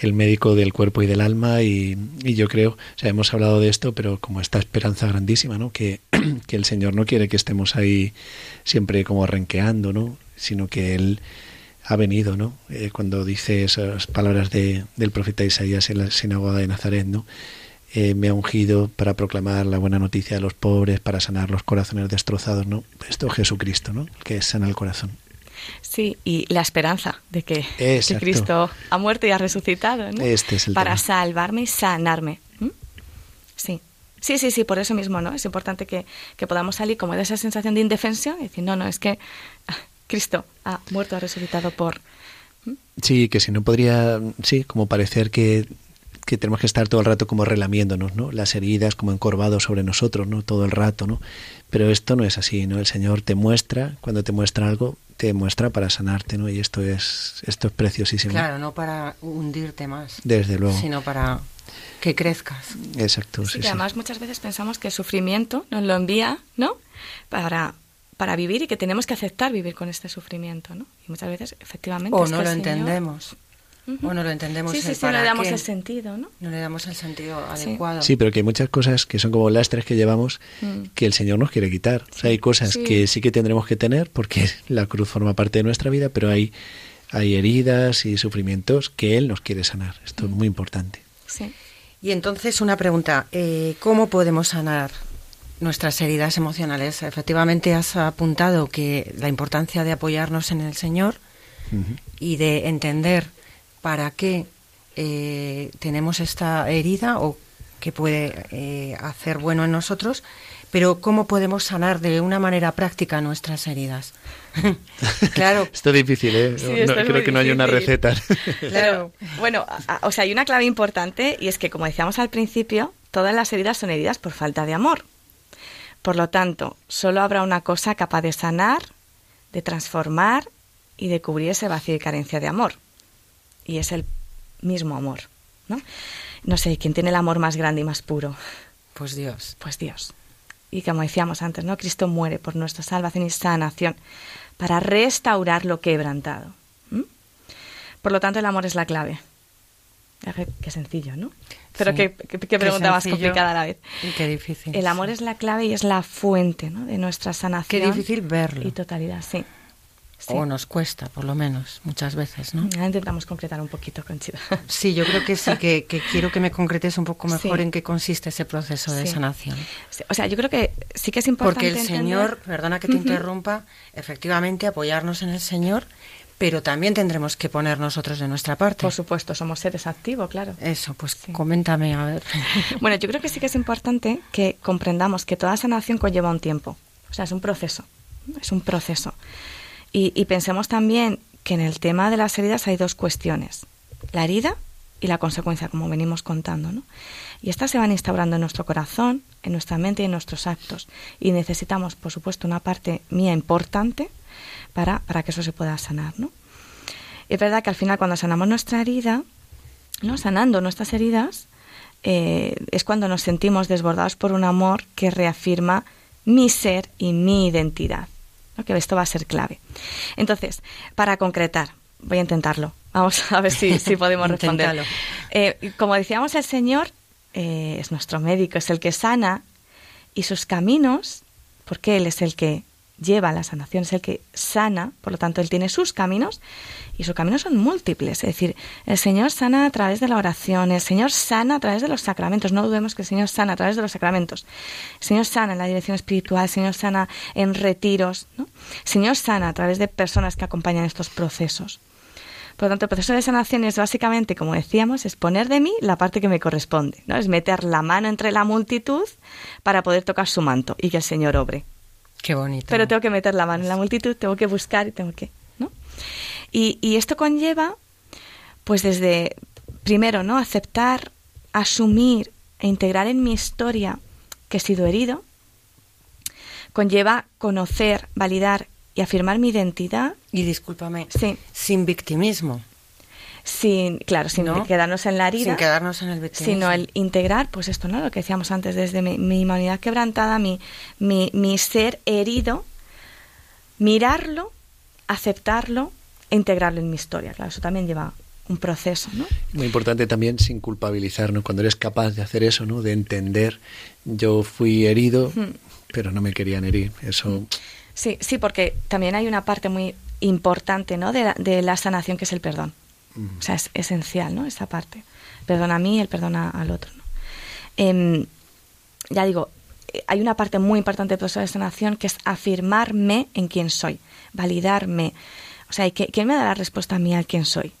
el médico del cuerpo y del alma y, yo creo, o sea, hemos hablado de esto, pero como esta esperanza grandísima, ¿no? Que, que el Señor no quiere que estemos ahí siempre como arranqueando, ¿no? Sino que Él ha venido, ¿no? Eh, cuando dice esas palabras de, del profeta Isaías en la sinagoga de Nazaret, ¿no? Eh, me ha ungido para proclamar la buena noticia a los pobres, para sanar los corazones destrozados, ¿no? Esto es Jesucristo, ¿no? Que sana el corazón. Sí, y la esperanza de que, Cristo ha muerto y ha resucitado, ¿no? Este Para salvarme y sanarme. Sí. Sí, sí, sí, por eso mismo, ¿no? Es importante que, podamos salir como de esa sensación de indefensión y decir, no, no, es que ah, Cristo ha muerto, ha resucitado por... Sí, que si no podría, sí, como parecer que que tenemos que estar todo el rato como relamiéndonos, ¿no? Las heridas como encorvados sobre nosotros, ¿no? Todo el rato, ¿no? Pero esto no es así, ¿no? El Señor te muestra, cuando te muestra algo, te muestra para sanarte, ¿no? Y esto es, esto es preciosísimo. Claro, no para hundirte más. Desde luego. Sino para que crezcas. Exacto. Sí, además muchas veces pensamos que el sufrimiento nos lo envía, ¿no? Para, para vivir y que tenemos que aceptar vivir con este sufrimiento, ¿no? Y muchas veces, efectivamente. O no lo entendemos. Bueno, lo entendemos. Sí, sí, sí, no le damos el sentido, ¿no? No le damos el sentido adecuado. Sí, pero que hay muchas cosas que son como lastres que llevamos mm. que el Señor nos quiere quitar. O sea, hay cosas que sí que tendremos que tener porque la cruz forma parte de nuestra vida, pero hay, hay heridas y sufrimientos que Él nos quiere sanar. Esto es muy importante. Sí. Y entonces una pregunta, eh, ¿cómo podemos sanar nuestras heridas emocionales? Efectivamente has apuntado que la importancia de apoyarnos en el Señor y de entender para qué eh, tenemos esta herida o qué puede eh, hacer bueno en nosotros, pero cómo podemos sanar de una manera práctica nuestras heridas. claro. Esto es difícil, ¿eh? creo que no hay una receta. claro. Bueno, o sea, hay una clave importante y es que, como decíamos al principio, todas las heridas son heridas por falta de amor. Por lo tanto, solo habrá una cosa capaz de sanar, de transformar y de cubrir ese vacío y carencia de amor y es el mismo amor, ¿no? No sé, ¿quién tiene el amor más grande y más puro? Pues Dios. Pues Dios. Y como decíamos antes, ¿no? Cristo muere por nuestra salvación y sanación para restaurar lo quebrantado. Por lo tanto, el amor es la clave. Qué sencillo, ¿no? Pero qué, pregunta más complicada a la vez. Y qué difícil. El amor es la clave y es la fuente ¿no? de nuestra sanación. Qué difícil verlo. Y totalidad, sí. O nos cuesta, por lo menos, muchas veces, ¿no? intentamos concretar un poquito, Conchita. Sí, yo creo que sí, que, quiero que me concretes un poco mejor en qué consiste ese proceso de sanación. o sea, yo creo que sí que es importante Porque el Señor, perdona que te interrumpa, efectivamente apoyarnos en el Señor, pero también tendremos que poner nosotros de nuestra parte. Por supuesto, somos seres activos, claro. Eso, pues coméntame, a ver. Bueno, yo creo que sí que es importante que comprendamos que toda sanación conlleva un tiempo. O sea, es un proceso. Es un proceso. Y, pensemos también que en el tema de las heridas hay dos cuestiones, la herida y la consecuencia, como venimos contando. ¿no? Y estas se van instaurando en nuestro corazón, en nuestra mente y en nuestros actos. Y necesitamos, por supuesto, una parte mía importante para, para que eso se pueda sanar. ¿no? Es verdad que al final cuando sanamos nuestra herida, ¿no? sanando nuestras heridas, eh, es cuando nos sentimos desbordados por un amor que reafirma mi ser y mi identidad que esto va a ser clave. Entonces, para concretar, voy a intentarlo. Vamos a ver si, si podemos responder. Eh, como decíamos, el Señor eh, es nuestro médico, es el que sana y sus caminos, porque Él es el que lleva la sanación, es el que sana, por lo tanto, Él tiene sus caminos y sus caminos son múltiples. Es decir, el Señor sana a través de la oración, el Señor sana a través de los sacramentos. No dudemos que el Señor sana a través de los sacramentos. El Señor sana en la dirección espiritual, el Señor sana en retiros, ¿no? el Señor sana a través de personas que acompañan estos procesos. Por lo tanto, el proceso de sanación es básicamente, como decíamos, es poner de mí la parte que me corresponde, ¿no? Es meter la mano entre la multitud para poder tocar su manto y que el Señor obre. Qué bonito. Pero tengo que meter la mano en la multitud, tengo que buscar y tengo que, ¿no? Y, esto conlleva, pues desde, primero, ¿no? Aceptar, asumir e integrar en mi historia que he sido herido. Conlleva conocer, validar y afirmar mi identidad. Y discúlpame, sí. sin victimismo. Sin, claro, sin quedarnos en la herida. Sin quedarnos en el victimismo. Sino el integrar, pues esto, ¿no? Lo que decíamos antes, desde mi, mi humanidad quebrantada, mi, mi, mi ser herido, mirarlo, aceptarlo integrarlo en mi historia. Claro, eso también lleva un proceso, ¿no? Muy importante también sin culpabilizar, ¿no? Cuando eres capaz de hacer eso, ¿no? De entender, yo fui herido, pero no me querían herir. Eso. Sí, sí, porque también hay una parte muy importante, ¿no? De la, de la sanación que es el perdón. O sea, es esencial, ¿no? Esa parte. Perdona a mí, el perdona al otro. ¿no? Em, ya digo, hay una parte muy importante del proceso de sanación que es afirmarme en quién soy, validarme, o sea, ¿quién me da la respuesta a mí a quién soy?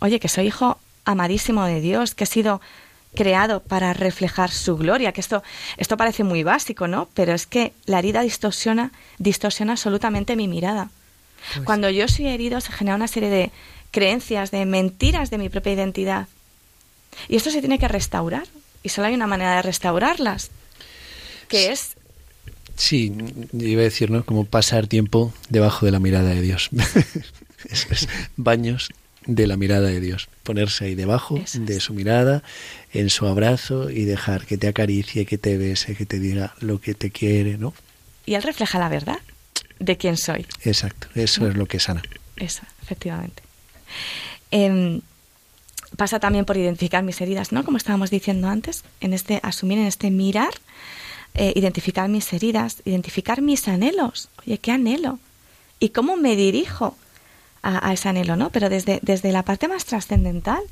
Oye, que soy hijo amadísimo de Dios, que he sido creado para reflejar su gloria, que esto, esto parece muy básico, ¿no? Pero es que la herida distorsiona, distorsiona absolutamente mi mirada. Pues Cuando yo soy herido se genera una serie de creencias, de mentiras de mi propia identidad. Y esto se tiene que restaurar. Y solo hay una manera de restaurarlas, que es Sí, iba a decir, ¿no? Como pasar tiempo debajo de la mirada de Dios. es, baños de la mirada de Dios. Ponerse ahí debajo de su mirada, en su abrazo y dejar que te acaricie, que te bese, que te diga lo que te quiere, ¿no? Y él refleja la verdad de quién soy. Exacto, eso es lo que sana. Eso, efectivamente. Em, pasa también por identificar mis heridas, ¿no? Como estábamos diciendo antes, en este asumir, en este mirar eh, identificar mis heridas, identificar mis anhelos. Oye, ¿qué anhelo? ¿Y cómo me dirijo a, ese anhelo? ¿no? Pero desde, desde la parte más trascendental.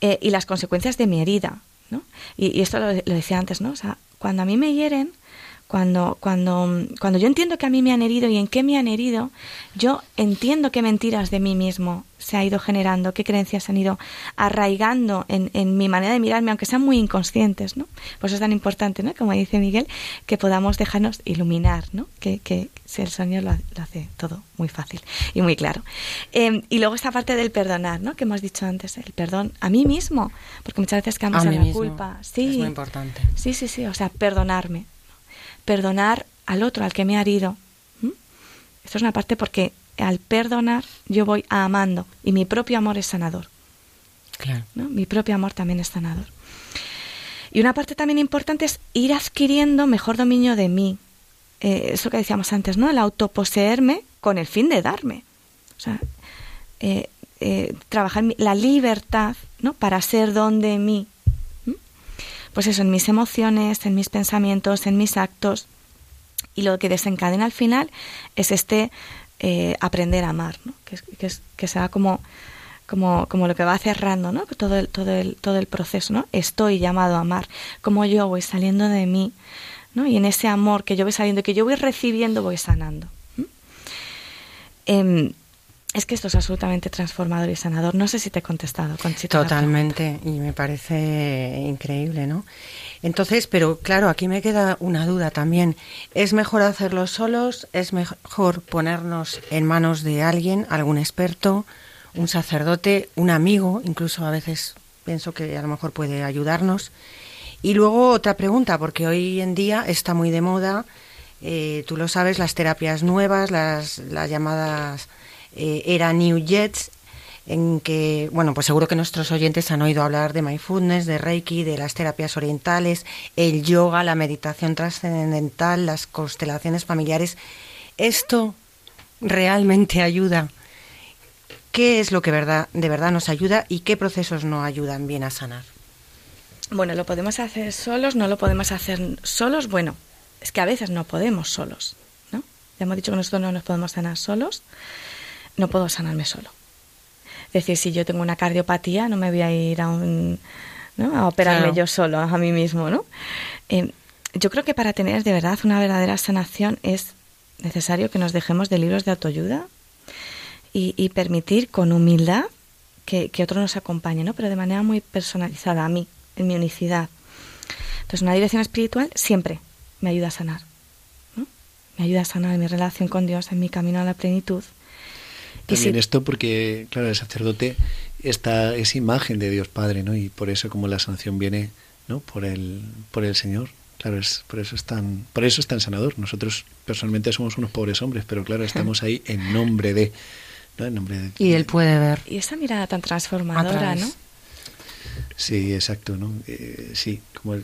Eh, y las consecuencias de mi herida. ¿no? Y, esto lo, lo, decía antes, ¿no? O sea, cuando a mí me hieren, cuando, cuando, cuando yo entiendo que a mí me han herido y en qué me han herido, yo entiendo qué mentiras de mí mismo se ha ido generando, qué creencias se han ido arraigando en, en mi manera de mirarme, aunque sean muy inconscientes, ¿no? Por eso es tan importante, ¿no? Como dice Miguel, que podamos dejarnos iluminar, ¿no? Que, que el Señor lo, hace todo muy fácil y muy claro. Em, y luego esta parte del perdonar, ¿no? Que hemos dicho antes, el perdón a mí mismo, porque muchas veces quedamos en la culpa. Sí, es muy importante. Sí, sí, sí, o sea, perdonarme. Perdonar al otro, al que me ha herido. Esto es una parte porque al perdonar yo voy amando y mi propio amor es sanador. Claro. Mi propio amor también es sanador. Y una parte también importante es ir adquiriendo mejor dominio de mí. Eh, eso que decíamos antes, ¿no? El autoposeerme con el fin de darme. O sea, eh, eh, trabajar la libertad, ¿no? Para ser donde mí. Pues eso, en mis emociones, en mis pensamientos, en mis actos. Y lo que desencadena al final es este eh, aprender a amar, ¿no? Que, que, que sea como como, como lo que va cerrando, ¿no? Todo el, todo el, todo el proceso, ¿no? Estoy llamado a amar, como yo voy saliendo de mí, ¿no? Y en ese amor que yo voy saliendo, que yo voy recibiendo, voy sanando. Es que esto es absolutamente transformador y sanador. No sé si te he contestado, Conchita. Totalmente, y me parece increíble, ¿no? Entonces, pero claro, aquí me queda una duda también. ¿Es mejor hacerlo solos? ¿Es mejor ponernos en manos de alguien, algún experto? un sacerdote, un amigo, incluso a veces pienso que a lo mejor puede ayudarnos. Y luego otra pregunta, porque hoy en día está muy de moda, eh, tú lo sabes, las terapias nuevas, las, las llamadas eh, era New Jets, en que, bueno, pues seguro que nuestros oyentes han oído hablar de mindfulness, de Reiki, de las terapias orientales, el yoga, la meditación trascendental, las constelaciones familiares. ¿Esto realmente ayuda ¿Qué es lo que verdad, de verdad nos ayuda y qué procesos no ayudan bien a sanar? Bueno, lo podemos hacer solos, no lo podemos hacer solos. Bueno, es que a veces no podemos solos, ¿no? Ya hemos dicho que nosotros no nos podemos sanar solos. No puedo sanarme solo. Es decir, si yo tengo una cardiopatía, no me voy a ir a un, ¿no? a operarme yo solo, a mí mismo, ¿no? Eh, yo creo que para tener de verdad una verdadera sanación es necesario que nos dejemos de libros de autoayuda, y, permitir con humildad que, otro nos acompañe, ¿no? Pero de manera muy personalizada, a mí, en mi unicidad. Entonces, una dirección espiritual siempre me ayuda a sanar, ¿no? Me ayuda a sanar en mi relación con Dios, en mi camino a la plenitud. También esto porque, claro, el sacerdote está, es imagen de Dios Padre, ¿no? Y por eso como la sanación viene, ¿no? Por el, por el Señor. Claro, es, por eso es tan, por eso es tan sanador. Nosotros personalmente somos unos pobres hombres, pero claro, estamos ahí en nombre de y él puede ver. Y esa mirada tan transformadora, ¿no? Sí, exacto, ¿no? Eh, sí, como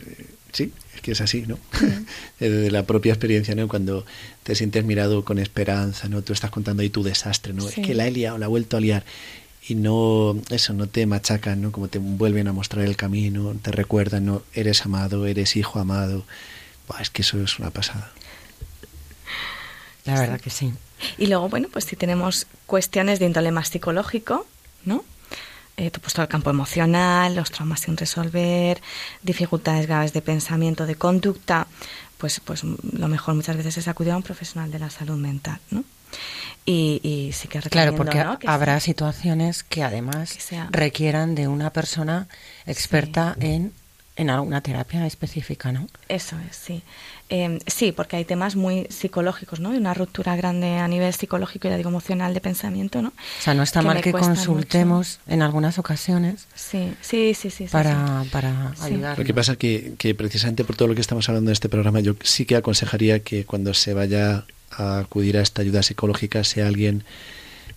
sí, es que es así, ¿no? Desde la propia experiencia, ¿no? Cuando te sientes mirado con esperanza, ¿no? Tú estás contando ahí tu desastre, ¿no? Es que la he liado, la ha vuelto a liar. Y no, eso, no te machacan, ¿no? Como te vuelven a mostrar el camino, te recuerdan, ¿no? Eres amado, eres hijo amado. es que eso es una pasada. La verdad que sí. Y luego, bueno, pues si tenemos cuestiones de índole más psicológico, ¿no? Eh, pues todo el campo emocional, los traumas sin resolver, dificultades graves de pensamiento, de conducta, pues, pues lo mejor muchas veces es acudir a un profesional de la salud mental, ¿no? Y, y sí que Claro, porque habrá situaciones que además requieran de una persona experta en en alguna terapia específica, ¿no? Eso es, sí. Em, sí, porque hay temas muy psicológicos, ¿no? De una ruptura grande a nivel psicológico y, digo, emocional de pensamiento, ¿no? O sea, no está mal que consultemos en algunas ocasiones. Sí, sí, sí, sí. para, para ayudar. Lo que pasa que, que precisamente por todo lo que estamos hablando en este programa, yo sí que aconsejaría que cuando se vaya a acudir a esta ayuda psicológica sea alguien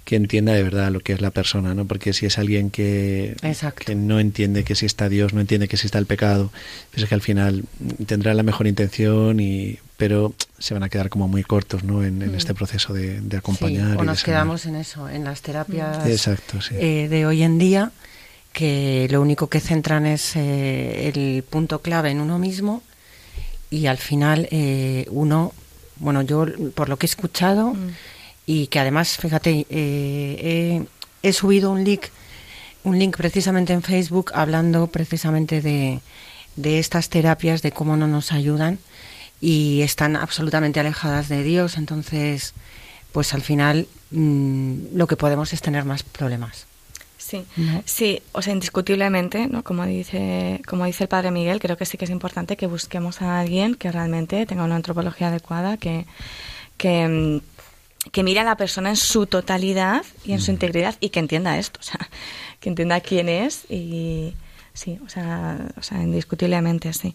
que entienda de verdad lo que es la persona, ¿no? Porque si es alguien que, que no entiende que exista Dios, no entiende que exista el pecado, pues es que al final tendrá la mejor intención, y pero se van a quedar como muy cortos, ¿no? En, mm. este proceso de, acompañar. o nos quedamos en eso, en las terapias Exacto, eh, de hoy en día, que lo único que centran es eh, el punto clave en uno mismo y al final eh, uno, bueno, yo por lo que he escuchado... Mm y que además, fíjate, eh, he, subido un link, un link precisamente en Facebook hablando precisamente de, de estas terapias, de cómo no nos ayudan y están absolutamente alejadas de Dios, entonces, pues al final mm, lo que podemos es tener más problemas. Sí, sí, o sea, indiscutiblemente, ¿no? Como dice, como dice el padre Miguel, creo que sí que es importante que busquemos a alguien que realmente tenga una antropología adecuada, que, que mm, que mire a la persona en su totalidad y en su integridad y que entienda esto, o sea, que entienda quién es y sí, o sea, o sea indiscutiblemente, sí.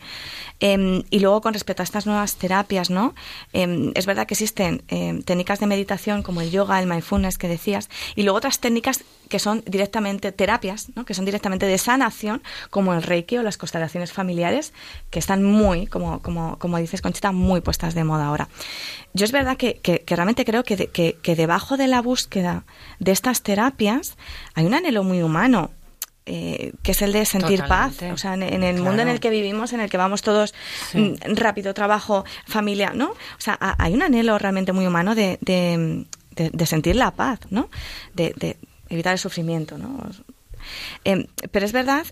Em, y luego con respecto a estas nuevas terapias, ¿no? Em, es verdad que existen em, técnicas de meditación como el yoga, el mindfulness que decías, y luego otras técnicas que son directamente terapias, ¿no? que son directamente de sanación, como el reiki o las constelaciones familiares, que están muy, como, como, como dices Conchita, muy puestas de moda ahora. Yo es verdad que, que, realmente creo que, que, que debajo de la búsqueda de estas terapias hay un anhelo muy humano eh, que es el de sentir paz. O sea, en, el mundo en el que vivimos, en el que vamos todos mm, rápido, trabajo, familia, ¿no? O sea, hay un anhelo realmente muy humano de, de, sentir la paz, ¿no? De, evitar el sufrimiento, ¿no? Em, pero es verdad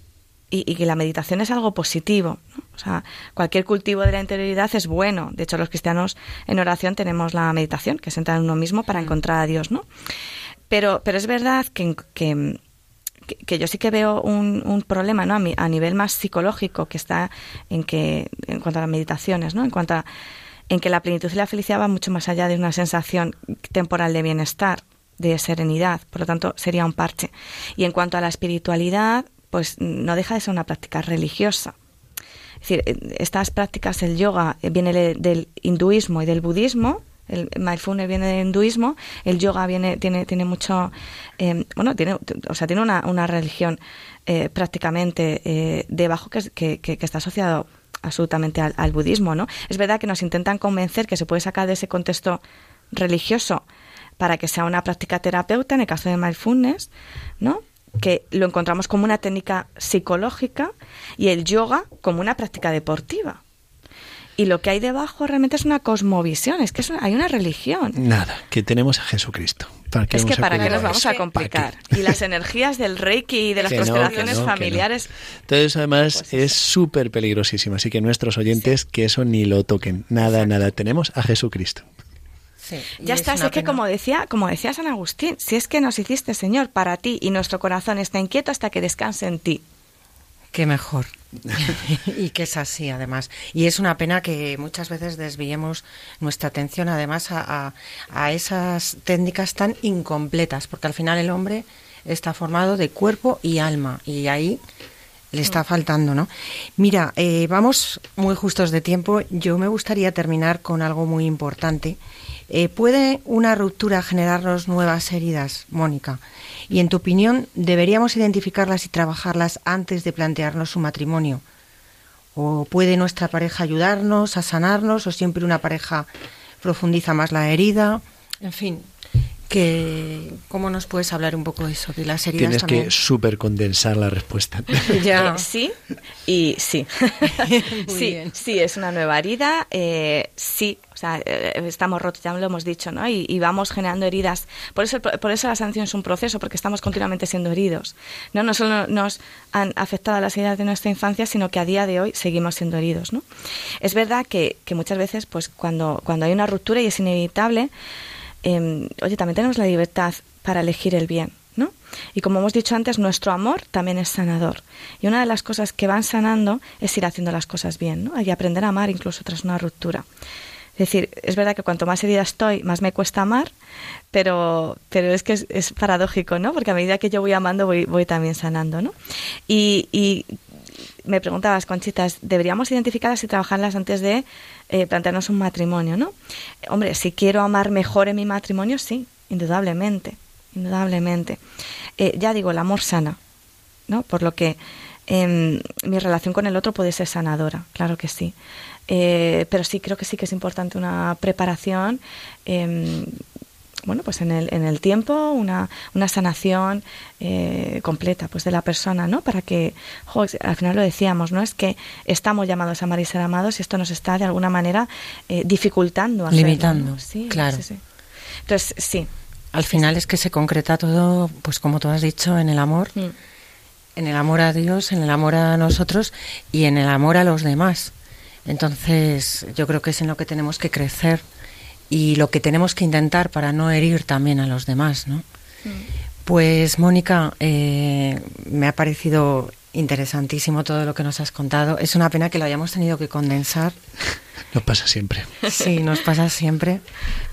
y, que la meditación es algo positivo. O sea, cualquier cultivo de la interioridad es bueno. De hecho, los cristianos en oración tenemos la meditación, que es entrar en uno mismo para encontrar a Dios, ¿no? Pero, pero es verdad que, que, que, yo sí que veo un, un problema ¿no? a, nivel más psicológico que está en que en cuanto a las meditaciones, ¿no? en cuanto a en que la plenitud y la felicidad va mucho más allá de una sensación temporal de bienestar, de serenidad, por lo tanto sería un parche. Y en cuanto a la espiritualidad, pues no deja de ser una práctica religiosa. Es decir, estas prácticas, el yoga eh, viene del hinduismo y del budismo, el mindfulness viene del hinduismo, el yoga viene, tiene, tiene mucho, eh, bueno, tiene, o sea, tiene una, una religión eh, prácticamente eh, debajo que, que, está asociado absolutamente al, al, budismo, ¿no? Es verdad que nos intentan convencer que se puede sacar de ese contexto religioso para que sea una práctica terapeuta, en el caso de mindfulness, ¿no? que lo encontramos como una técnica psicológica y el yoga como una práctica deportiva y lo que hay debajo realmente es una cosmovisión, es que hay una religión. Nada, que tenemos a Jesucristo. es que para qué nos vamos a complicar. Y las energías del reiki y de las constelaciones familiares. Entonces, además, pues es súper peligrosísimo. Así que nuestros oyentes, que eso ni lo toquen. Nada, nada. Tenemos a Jesucristo. ya está, es que como decía, como decía San Agustín, si es que nos hiciste, Señor, para ti y nuestro corazón está inquieto hasta que descanse en ti. Qué mejor. y que es así, además. Y es una pena que muchas veces desviemos nuestra atención, además, a, a, esas técnicas tan incompletas, porque al final el hombre está formado de cuerpo y alma, y ahí le está faltando, ¿no? Mira, eh, vamos muy justos de tiempo. Yo me gustaría terminar con algo muy importante. Eh, ¿Puede una ruptura generarnos nuevas heridas, Mónica? Y en tu opinión, ¿deberíamos identificarlas y trabajarlas antes de plantearnos un matrimonio? ¿O puede nuestra pareja ayudarnos a sanarnos o siempre una pareja profundiza más la herida? En fin, que cómo nos puedes hablar un poco de eso de las heridas tienes que súper condensar la respuesta. Ya. Eh, sí y sí. Sí sí es una nueva herida eh, sí o sea eh, estamos rotos ya lo hemos dicho no y, vamos generando heridas. Por eso por eso la sanción es un proceso porque estamos continuamente siendo heridos no no solo nos han afectado las heridas de nuestra infancia sino que a día de hoy seguimos siendo heridos no es verdad que, que muchas veces pues cuando cuando hay una ruptura y es inevitable Em, oye, también tenemos la libertad para elegir el bien, ¿no? Y como hemos dicho antes, nuestro amor también es sanador. Y una de las cosas que van sanando es ir haciendo las cosas bien, ¿no? Que aprender a amar incluso tras una ruptura. Es decir, es verdad que cuanto más herida estoy, más me cuesta amar, pero, pero es que es, paradójico, ¿no? Porque a medida que yo voy amando, voy, voy también sanando, ¿no? Y, y me preguntabas, Conchitas, ¿deberíamos identificarlas y trabajarlas antes de eh, plantearnos un matrimonio, no? Hombre, si quiero amar mejor en mi matrimonio, sí, indudablemente, indudablemente. Eh, ya digo, el amor sana, ¿no? Por lo que em, mi relación con el otro puede ser sanadora, claro que sí. Eh, pero sí, creo que sí que es importante una preparación em, bueno, pues en el, en el tiempo una, una sanación eh, completa pues de la persona, ¿no? Para que, al final lo decíamos, ¿no? Es que estamos llamados a amar y ser amados y esto nos está de alguna manera eh, dificultando. Limitando, sí, claro. Entonces, sí. Al final es que se concreta todo, pues como tú has dicho, en el amor, mm. en el amor a Dios, en el amor a nosotros y en el amor a los demás. Entonces, yo creo que es en lo que tenemos que crecer y lo que tenemos que intentar para no herir también a los demás, ¿no? Mm. Pues Mónica, eh, me ha parecido Interesantísimo todo lo que nos has contado. Es una pena que lo hayamos tenido que condensar. Nos pasa siempre. Sí, nos pasa siempre.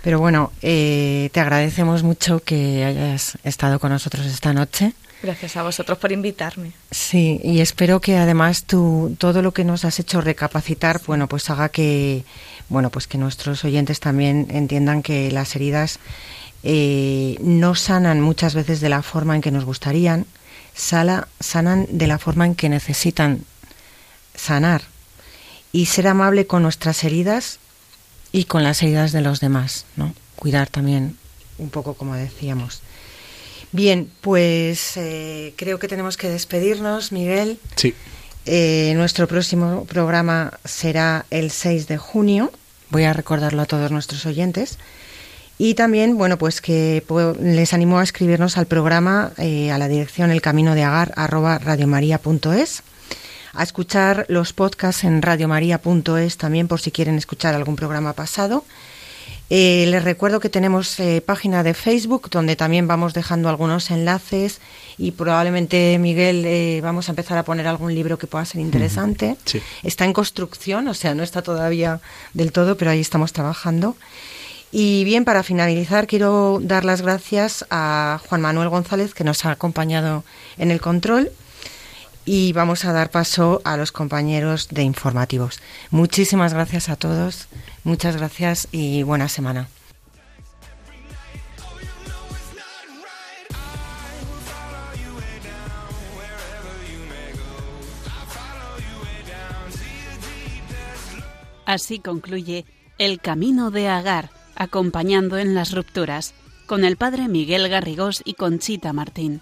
Pero bueno, eh, te agradecemos mucho que hayas estado con nosotros esta noche. Gracias a vosotros por invitarme. Sí, y espero que además tú, todo lo que nos has hecho recapacitar, bueno, pues haga que, bueno, pues que nuestros oyentes también entiendan que las heridas eh, no sanan muchas veces de la forma en que nos gustarían, sala, sanan de la forma en que necesitan sanar y ser amable con nuestras heridas y con las heridas de los demás, ¿no? Cuidar también un poco como decíamos. Bien, pues eh, creo que tenemos que despedirnos, Miguel. Sí. Eh, nuestro próximo programa será el 6 de junio. Voy a recordarlo a todos nuestros oyentes. Y también, bueno, pues que les animo a escribirnos al programa eh, a la dirección elcaminodeagar arroba radiomaria.es, a escuchar los podcasts en radiomaria.es también por si quieren escuchar algún programa pasado. Eh, les recuerdo que tenemos eh, página de Facebook donde también vamos dejando algunos enlaces y probablemente Miguel vamos a empezar a poner algún libro que pueda ser interesante. Está en construcción, o sea, no está todavía del todo, pero ahí estamos trabajando. Y bien, para finalizar, quiero dar las gracias a Juan Manuel González, que nos ha acompañado en el control. Y vamos a dar paso a los compañeros de informativos. Muchísimas gracias a todos, muchas gracias y buena semana. Así concluye El Camino de Agar acompañando en las rupturas, con el padre Miguel Garrigós y Conchita Martín.